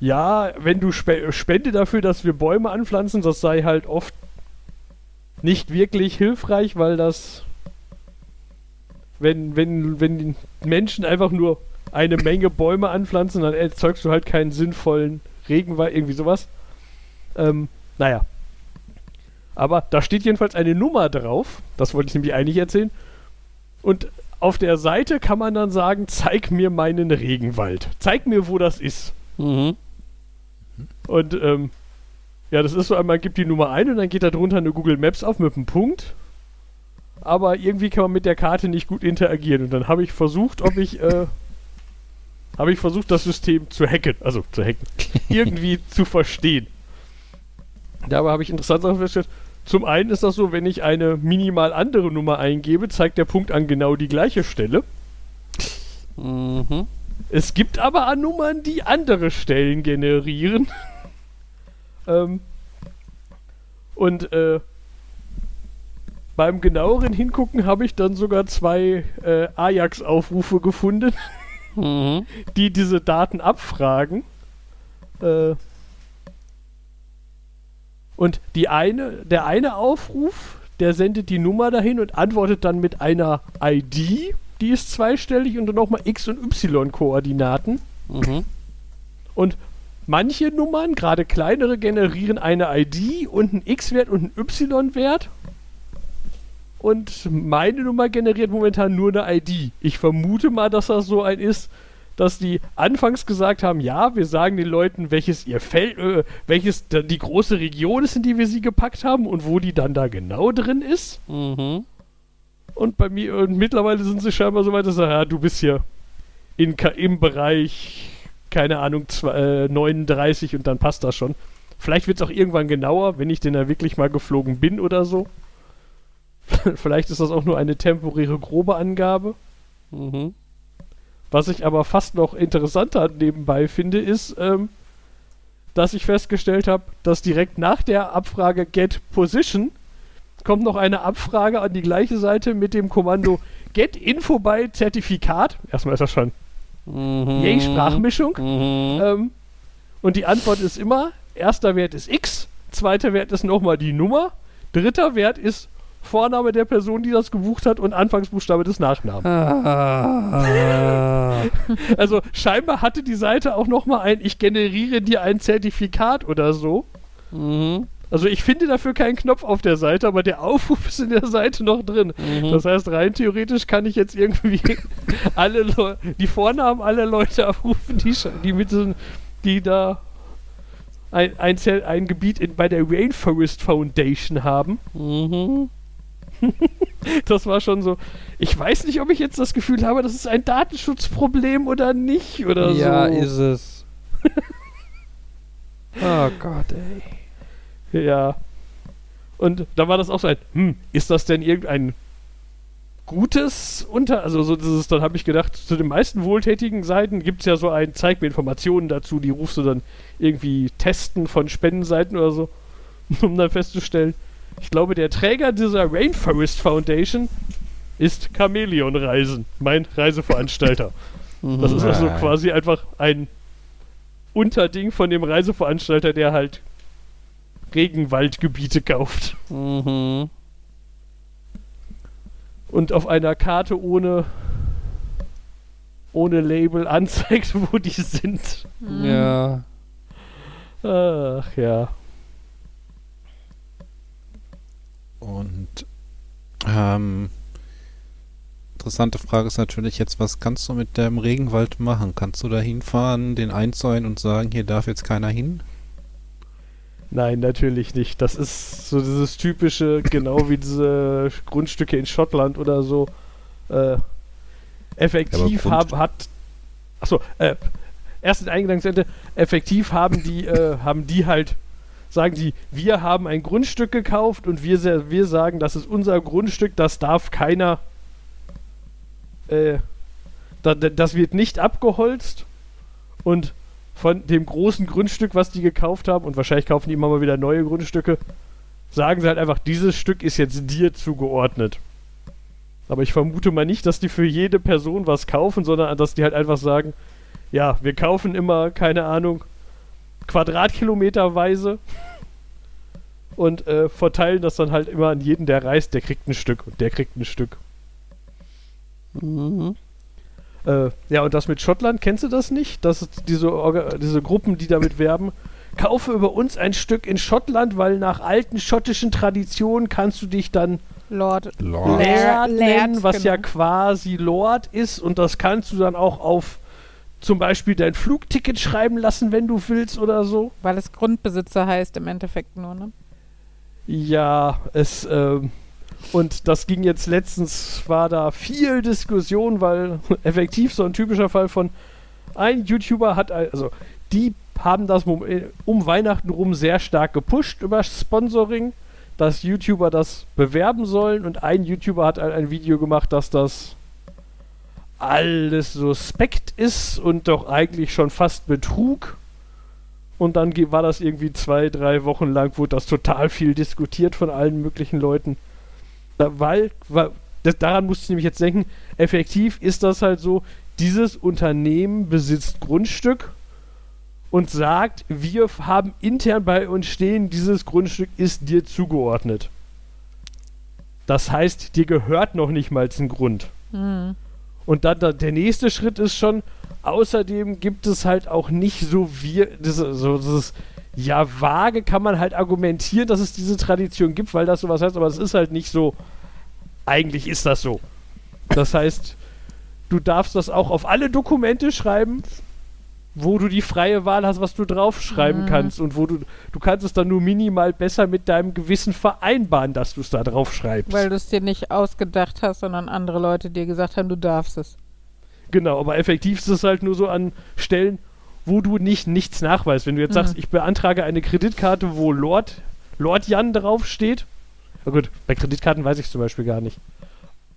ja, wenn du spe spende dafür, dass wir Bäume anpflanzen, das sei halt oft nicht wirklich hilfreich, weil das, wenn, wenn, wenn die Menschen einfach nur eine Menge Bäume anpflanzen, dann erzeugst du halt keinen sinnvollen Regenwald, irgendwie sowas. Ähm, naja. Aber da steht jedenfalls eine Nummer drauf. Das wollte ich nämlich eigentlich erzählen. Und auf der Seite kann man dann sagen, zeig mir meinen Regenwald. Zeig mir, wo das ist. Mhm. Und ähm, ja, das ist so, man gibt die Nummer ein und dann geht da drunter eine Google Maps auf mit einem Punkt. Aber irgendwie kann man mit der Karte nicht gut interagieren. Und dann habe ich versucht, ob ich, äh, habe ich versucht, das System zu hacken. Also zu hacken. irgendwie zu verstehen. Dabei habe ich interessant festgestellt. Zum einen ist das so, wenn ich eine minimal andere Nummer eingebe, zeigt der Punkt an genau die gleiche Stelle. Mhm. Es gibt aber an Nummern, die andere Stellen generieren. Ähm, und äh, beim genaueren Hingucken habe ich dann sogar zwei äh, Ajax-Aufrufe gefunden, Mhm. die diese Daten abfragen. Äh, und die eine, der eine Aufruf, der sendet die Nummer dahin und antwortet dann mit einer ID, die ist zweistellig und dann nochmal X- und Y-Koordinaten. Mhm. Und manche Nummern, gerade kleinere, generieren eine ID und einen X-Wert und einen Y-Wert. Und meine Nummer generiert momentan nur eine ID. Ich vermute mal, dass das so ein ist, dass die anfangs gesagt haben, ja, wir sagen den Leuten, welches ihr Feld, äh, welches die große Region ist, in die wir sie gepackt haben und wo die dann da genau drin ist. Mhm. Und bei mir, und mittlerweile sind sie scheinbar so weit, dass sie sagen, ja, du bist hier in, im Bereich, keine Ahnung, zwei, äh, 39 und dann passt das schon. Vielleicht wird es auch irgendwann genauer, wenn ich denn da wirklich mal geflogen bin oder so. Vielleicht ist das auch nur eine temporäre grobe Angabe. Mhm. Was ich aber fast noch interessanter nebenbei finde, ist, ähm, dass ich festgestellt habe, dass direkt nach der Abfrage Get Position kommt noch eine Abfrage an die gleiche Seite mit dem Kommando Get Info bei Zertifikat. Erstmal ist das schon Mhm. Yay, Sprachmischung. Mhm. Ähm, und die Antwort ist immer, erster Wert ist X, zweiter Wert ist nochmal die Nummer, dritter Wert ist Vorname der Person, die das gebucht hat und Anfangsbuchstabe des Nachnamens. Ah. Also scheinbar hatte die Seite auch nochmal ein, ich generiere dir ein Zertifikat oder so. Mhm. Also ich finde dafür keinen Knopf auf der Seite, aber der Aufruf ist in der Seite noch drin. Mhm. Das heißt, rein theoretisch kann ich jetzt irgendwie alle Leu die Vornamen aller Leute abrufen, die, die mit so, die da ein, ein, ein Gebiet in, bei der Rainforest Foundation haben. Mhm. Das war schon so. Ich weiß nicht, ob ich jetzt das Gefühl habe, das ist ein Datenschutzproblem oder nicht oder Ja, so. ist es. oh Gott, ey. Ja. Und da war das auch so ein, hm, ist das denn irgendein gutes unter, also so dieses, dann habe ich gedacht, zu den meisten wohltätigen Seiten gibt es ja so ein, zeig mir Informationen dazu, die rufst du dann irgendwie testen von Spendenseiten oder so, um dann festzustellen, ich glaube, der Träger dieser Rainforest Foundation ist Chamäleon Reisen, mein Reiseveranstalter. Mhm. Das ist also quasi einfach ein Unterding von dem Reiseveranstalter, der halt Regenwaldgebiete kauft Mhm. und auf einer Karte ohne ohne Label anzeigt, wo die sind. Mhm. Ja. Ach ja. Und ähm, interessante Frage ist natürlich jetzt, was kannst du mit dem Regenwald machen? Kannst du da hinfahren, den einzäunen und sagen, hier darf jetzt keiner hin? Nein, natürlich nicht. Das ist so dieses typische, genau wie diese Grundstücke in Schottland oder so. Äh, effektiv Ja, haben, hat. Achso, äh, erst in Eingangsende. Effektiv haben die, äh, haben die halt, sagen die, wir haben ein Grundstück gekauft und wir, wir sagen, das ist unser Grundstück, das darf keiner. Äh, da, da- das wird nicht abgeholzt und von dem großen Grundstück, was die gekauft haben, und wahrscheinlich kaufen die immer mal wieder neue Grundstücke, sagen sie halt einfach, dieses Stück ist jetzt dir zugeordnet. Aber ich vermute mal nicht, dass die für jede Person was kaufen, sondern dass die halt einfach sagen, ja, wir kaufen immer, keine Ahnung, Quadratkilometerweise und äh, verteilen das dann halt immer an jeden, der reist, der kriegt ein Stück und der kriegt ein Stück. Mhm. Äh, ja, und das mit Schottland, kennst du das nicht? Das diese, Orga diese Gruppen, die damit werben. Kaufe über uns ein Stück in Schottland, weil nach alten schottischen Traditionen kannst du dich dann Lord. Lord. Laird, nennen, was ja genau. quasi Lord ist. Und das kannst du dann auch auf zum Beispiel dein Flugticket schreiben lassen, wenn du willst oder so. Weil es Grundbesitzer heißt im Endeffekt nur, ne? Ja, es, ähm, und das ging jetzt letztens, war da viel Diskussion, weil effektiv so ein typischer Fall von ein YouTuber hat, also die haben das äh, um Weihnachten rum sehr stark gepusht über Sponsoring, dass YouTuber das bewerben sollen und ein YouTuber hat ein, Video gemacht, dass das alles suspekt ist und doch eigentlich schon fast Betrug. Und dann war das irgendwie zwei, drei Wochen lang, wurde das total viel diskutiert von allen möglichen Leuten. Weil, weil das, daran musste ich nämlich jetzt denken, effektiv ist das halt so, dieses Unternehmen besitzt Grundstück und sagt, wir haben intern bei uns stehen, dieses Grundstück ist dir zugeordnet. Das heißt, dir gehört noch nicht mal ein Grund. Hm. Und dann da, der nächste Schritt ist schon, außerdem gibt es halt auch nicht so wir, das, so dieses, ja, vage kann man halt argumentieren, dass es diese Tradition gibt, weil das sowas heißt, aber es ist halt nicht so, eigentlich ist das so. Das heißt, du darfst das auch auf alle Dokumente schreiben, wo du die freie Wahl hast, was du draufschreiben Mhm. kannst und wo du, du kannst es dann nur minimal besser mit deinem Gewissen vereinbaren, dass du es da draufschreibst. Weil du es dir nicht ausgedacht hast, sondern andere Leute dir gesagt haben, du darfst es. Genau, aber effektiv ist es halt nur so an Stellen, wo du nicht nichts nachweist. Wenn du jetzt Mhm. sagst, ich beantrage eine Kreditkarte, wo Lord, Lord Jan draufsteht. Na gut, bei Kreditkarten weiß ich zum Beispiel gar nicht.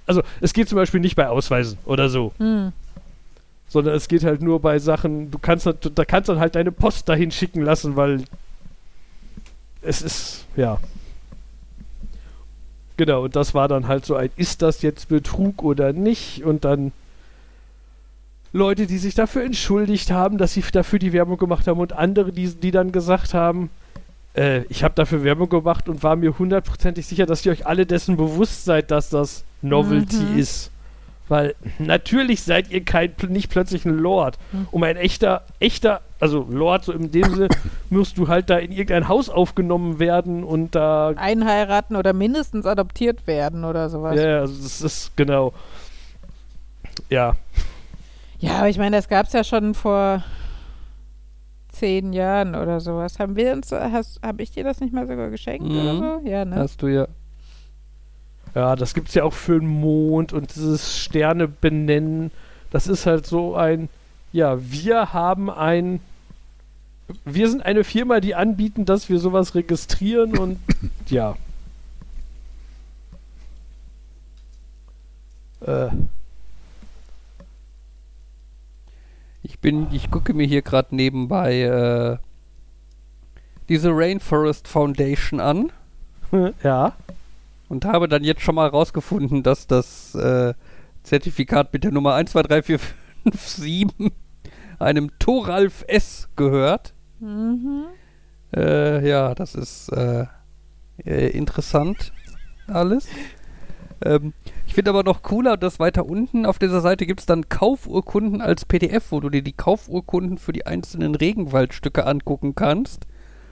Also, es geht zum Beispiel nicht bei Ausweisen oder so, Hm. sondern es geht halt nur bei Sachen, du kannst, halt- da kannst dann halt deine Post dahin schicken lassen, weil es ist, ja. Genau, und das war dann halt so ein, ist das jetzt Betrug oder nicht? Und dann Leute, die sich dafür entschuldigt haben, dass sie dafür die Werbung gemacht haben und andere, die, die dann gesagt haben, äh, ich habe dafür Werbung gemacht und war mir hundertprozentig sicher, dass ihr euch alle dessen bewusst seid, dass das Novelty Mhm. ist. Weil natürlich seid ihr kein, nicht plötzlich ein Lord. Mhm. Um ein echter, echter, also Lord, so in dem Sinne, musst du halt da in irgendein Haus aufgenommen werden und da Einheiraten oder mindestens adoptiert werden oder sowas. ja, also das ist genau. Ja, Ja, aber ich meine, das gab es ja schon vor zehn Jahren oder sowas. Haben wir uns, hast, habe ich dir das nicht mal sogar geschenkt Mhm. oder so? Ja, ne? Hast du ja. Ja, das gibt's ja auch für den Mond und dieses Sterne benennen. Das ist halt so ein, ja, wir haben ein, wir sind eine Firma, die anbieten, dass wir sowas registrieren und ja. Äh, Ich bin, ich gucke mir hier gerade nebenbei äh, diese Rainforest Foundation an. ja. Und habe dann jetzt schon mal rausgefunden, dass das äh, Zertifikat mit der Nummer 123457 einem Thoralf S gehört. Mhm. Äh, ja, das ist äh, äh, interessant alles. Ähm, ich finde aber noch cooler, dass weiter unten auf dieser Seite gibt es dann Kaufurkunden als PDF, wo du dir die Kaufurkunden für die einzelnen Regenwaldstücke angucken kannst.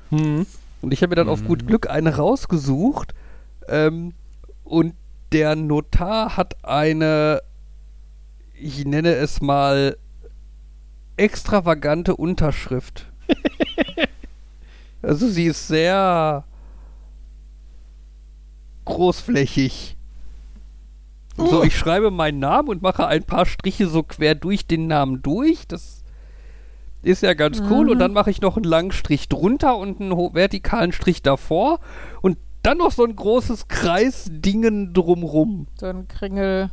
Hm. Und ich habe mir dann auf gut Glück eine rausgesucht. Ähm, und der Notar hat eine, ich nenne es mal, extravagante Unterschrift. also sie ist sehr großflächig. So, ich schreibe meinen Namen und mache ein paar Striche so quer durch den Namen durch. Das ist ja ganz cool. Und dann mache ich noch einen langen Strich drunter und einen vertikalen Strich davor. Und dann noch so ein großes Kreisdingen drumrum. So ein Kringel,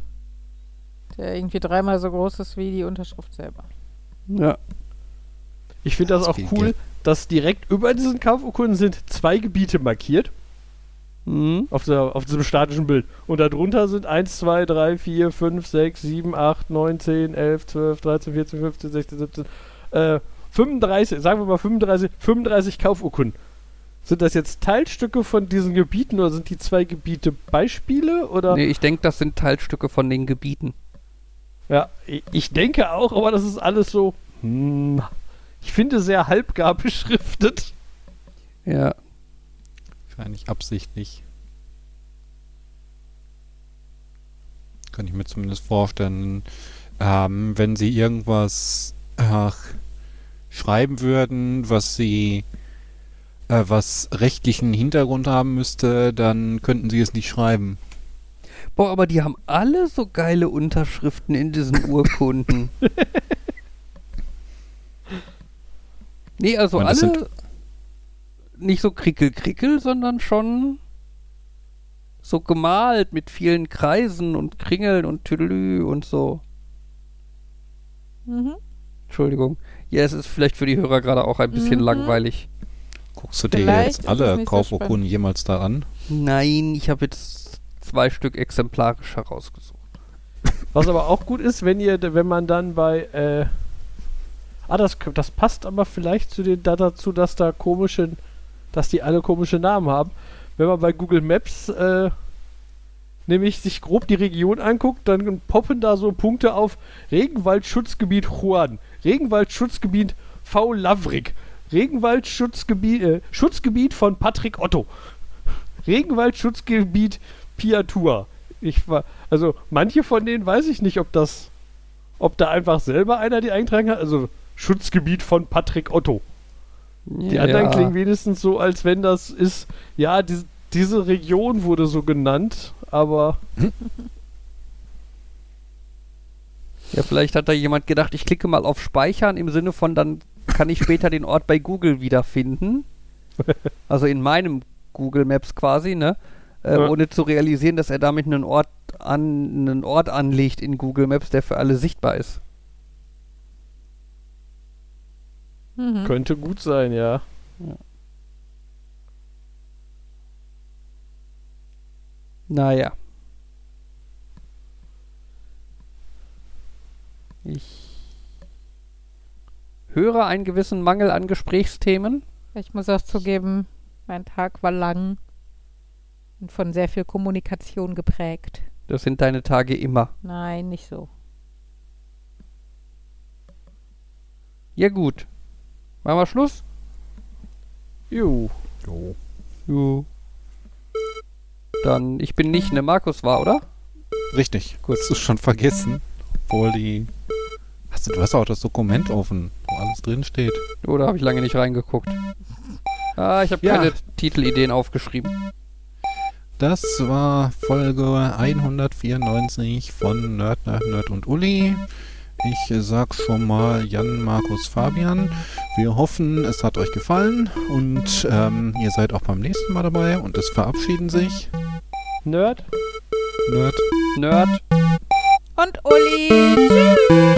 der irgendwie dreimal so groß ist wie die Unterschrift selber. Ja. Ich finde das Das auch cool, Geld. dass direkt über diesen Kaufurkunden sind zwei Gebiete markiert. Mhm. Auf, der, auf diesem statischen Bild. Und darunter sind 1, 2, 3, 4, 5, 6, 7, 8, 9, 10, 11, 12, 13, 14, 15, 16, 17, äh, 35, sagen wir mal 35, 35 Kaufurkunden. Sind das jetzt Teilstücke von diesen Gebieten oder sind die zwei Gebiete Beispiele? Oder? Nee, ich denke, das sind Teilstücke von den Gebieten. Ja, ich, ich denke auch, aber das ist alles so. Hm, ich finde sehr halbgar beschriftet. Ja. Wahrscheinlich absichtlich. Kann ich mir zumindest vorstellen. Ähm, wenn sie irgendwas ach, schreiben würden, was sie äh, was rechtlichen Hintergrund haben müsste, dann könnten sie es nicht schreiben. Boah, aber die haben alle so geile Unterschriften in diesen Urkunden. nee, also das alle nicht so krickel-krickel, sondern schon so gemalt mit vielen Kreisen und Kringeln und Tüdelü und so. Mhm. Entschuldigung. Ja, es ist vielleicht für die Hörer gerade auch ein bisschen Mhm. langweilig. Guckst du dir Vielleicht jetzt alle nicht so Kaufurkunden jemals da an? Nein, ich habe jetzt zwei Stück exemplarisch herausgesucht. Was aber auch gut ist, wenn ihr, wenn man dann bei, äh, ah, das, das passt aber vielleicht zu den, da dazu, dass da komische, dass die alle komische Namen haben. Wenn man bei Google Maps, äh, nämlich sich grob die Region anguckt, dann poppen da so Punkte auf Regenwaldschutzgebiet Juan, Regenwaldschutzgebiet V. Lavrik, Regenwaldschutzgebiet, äh, Schutzgebiet von Patrick Otto, Regenwaldschutzgebiet Piatua. Ich war, also manche von denen weiß ich nicht, ob das, ob da einfach selber einer die eingetragen hat. Also Schutzgebiet von Patrick Otto. Die anderen klingen wenigstens so, als wenn das ist, ja, die, diese Region wurde so genannt, aber Ja, vielleicht hat da jemand gedacht, ich klicke mal auf Speichern im Sinne von, dann kann ich später den Ort bei Google wiederfinden. Also in meinem Google Maps quasi, ne? Äh, Ja. Ohne zu realisieren, dass er damit einen Ort, an, einen Ort anlegt in Google Maps, der für alle sichtbar ist. Mhm. könnte gut sein, ja. Naja. Ich höre einen gewissen Mangel an Gesprächsthemen. Ich muss auch zugeben, mein Tag war lang und von sehr viel Kommunikation geprägt. Das sind deine Tage immer. Nein, nicht so. Ja gut. Machen wir Schluss? Juhu. Jo. Jo. Dann, ich bin nicht, ne Markus war, oder? Richtig. Kurz du schon vergessen. Obwohl die. Hast du, du hast auch das Dokument offen, wo alles drin steht. Oder habe ich lange nicht reingeguckt? Ah, ich habe Ja. keine Titelideen aufgeschrieben. Das war Folge 194 von Nerd, Nerd, Nerd und Uli. Ich sag schon mal Jan, Markus, Fabian. Wir hoffen, es hat euch gefallen und ähm, ihr seid auch beim nächsten Mal dabei und es verabschieden sich Nerd? Nerd. Nerd. Und Uli. Tschüss.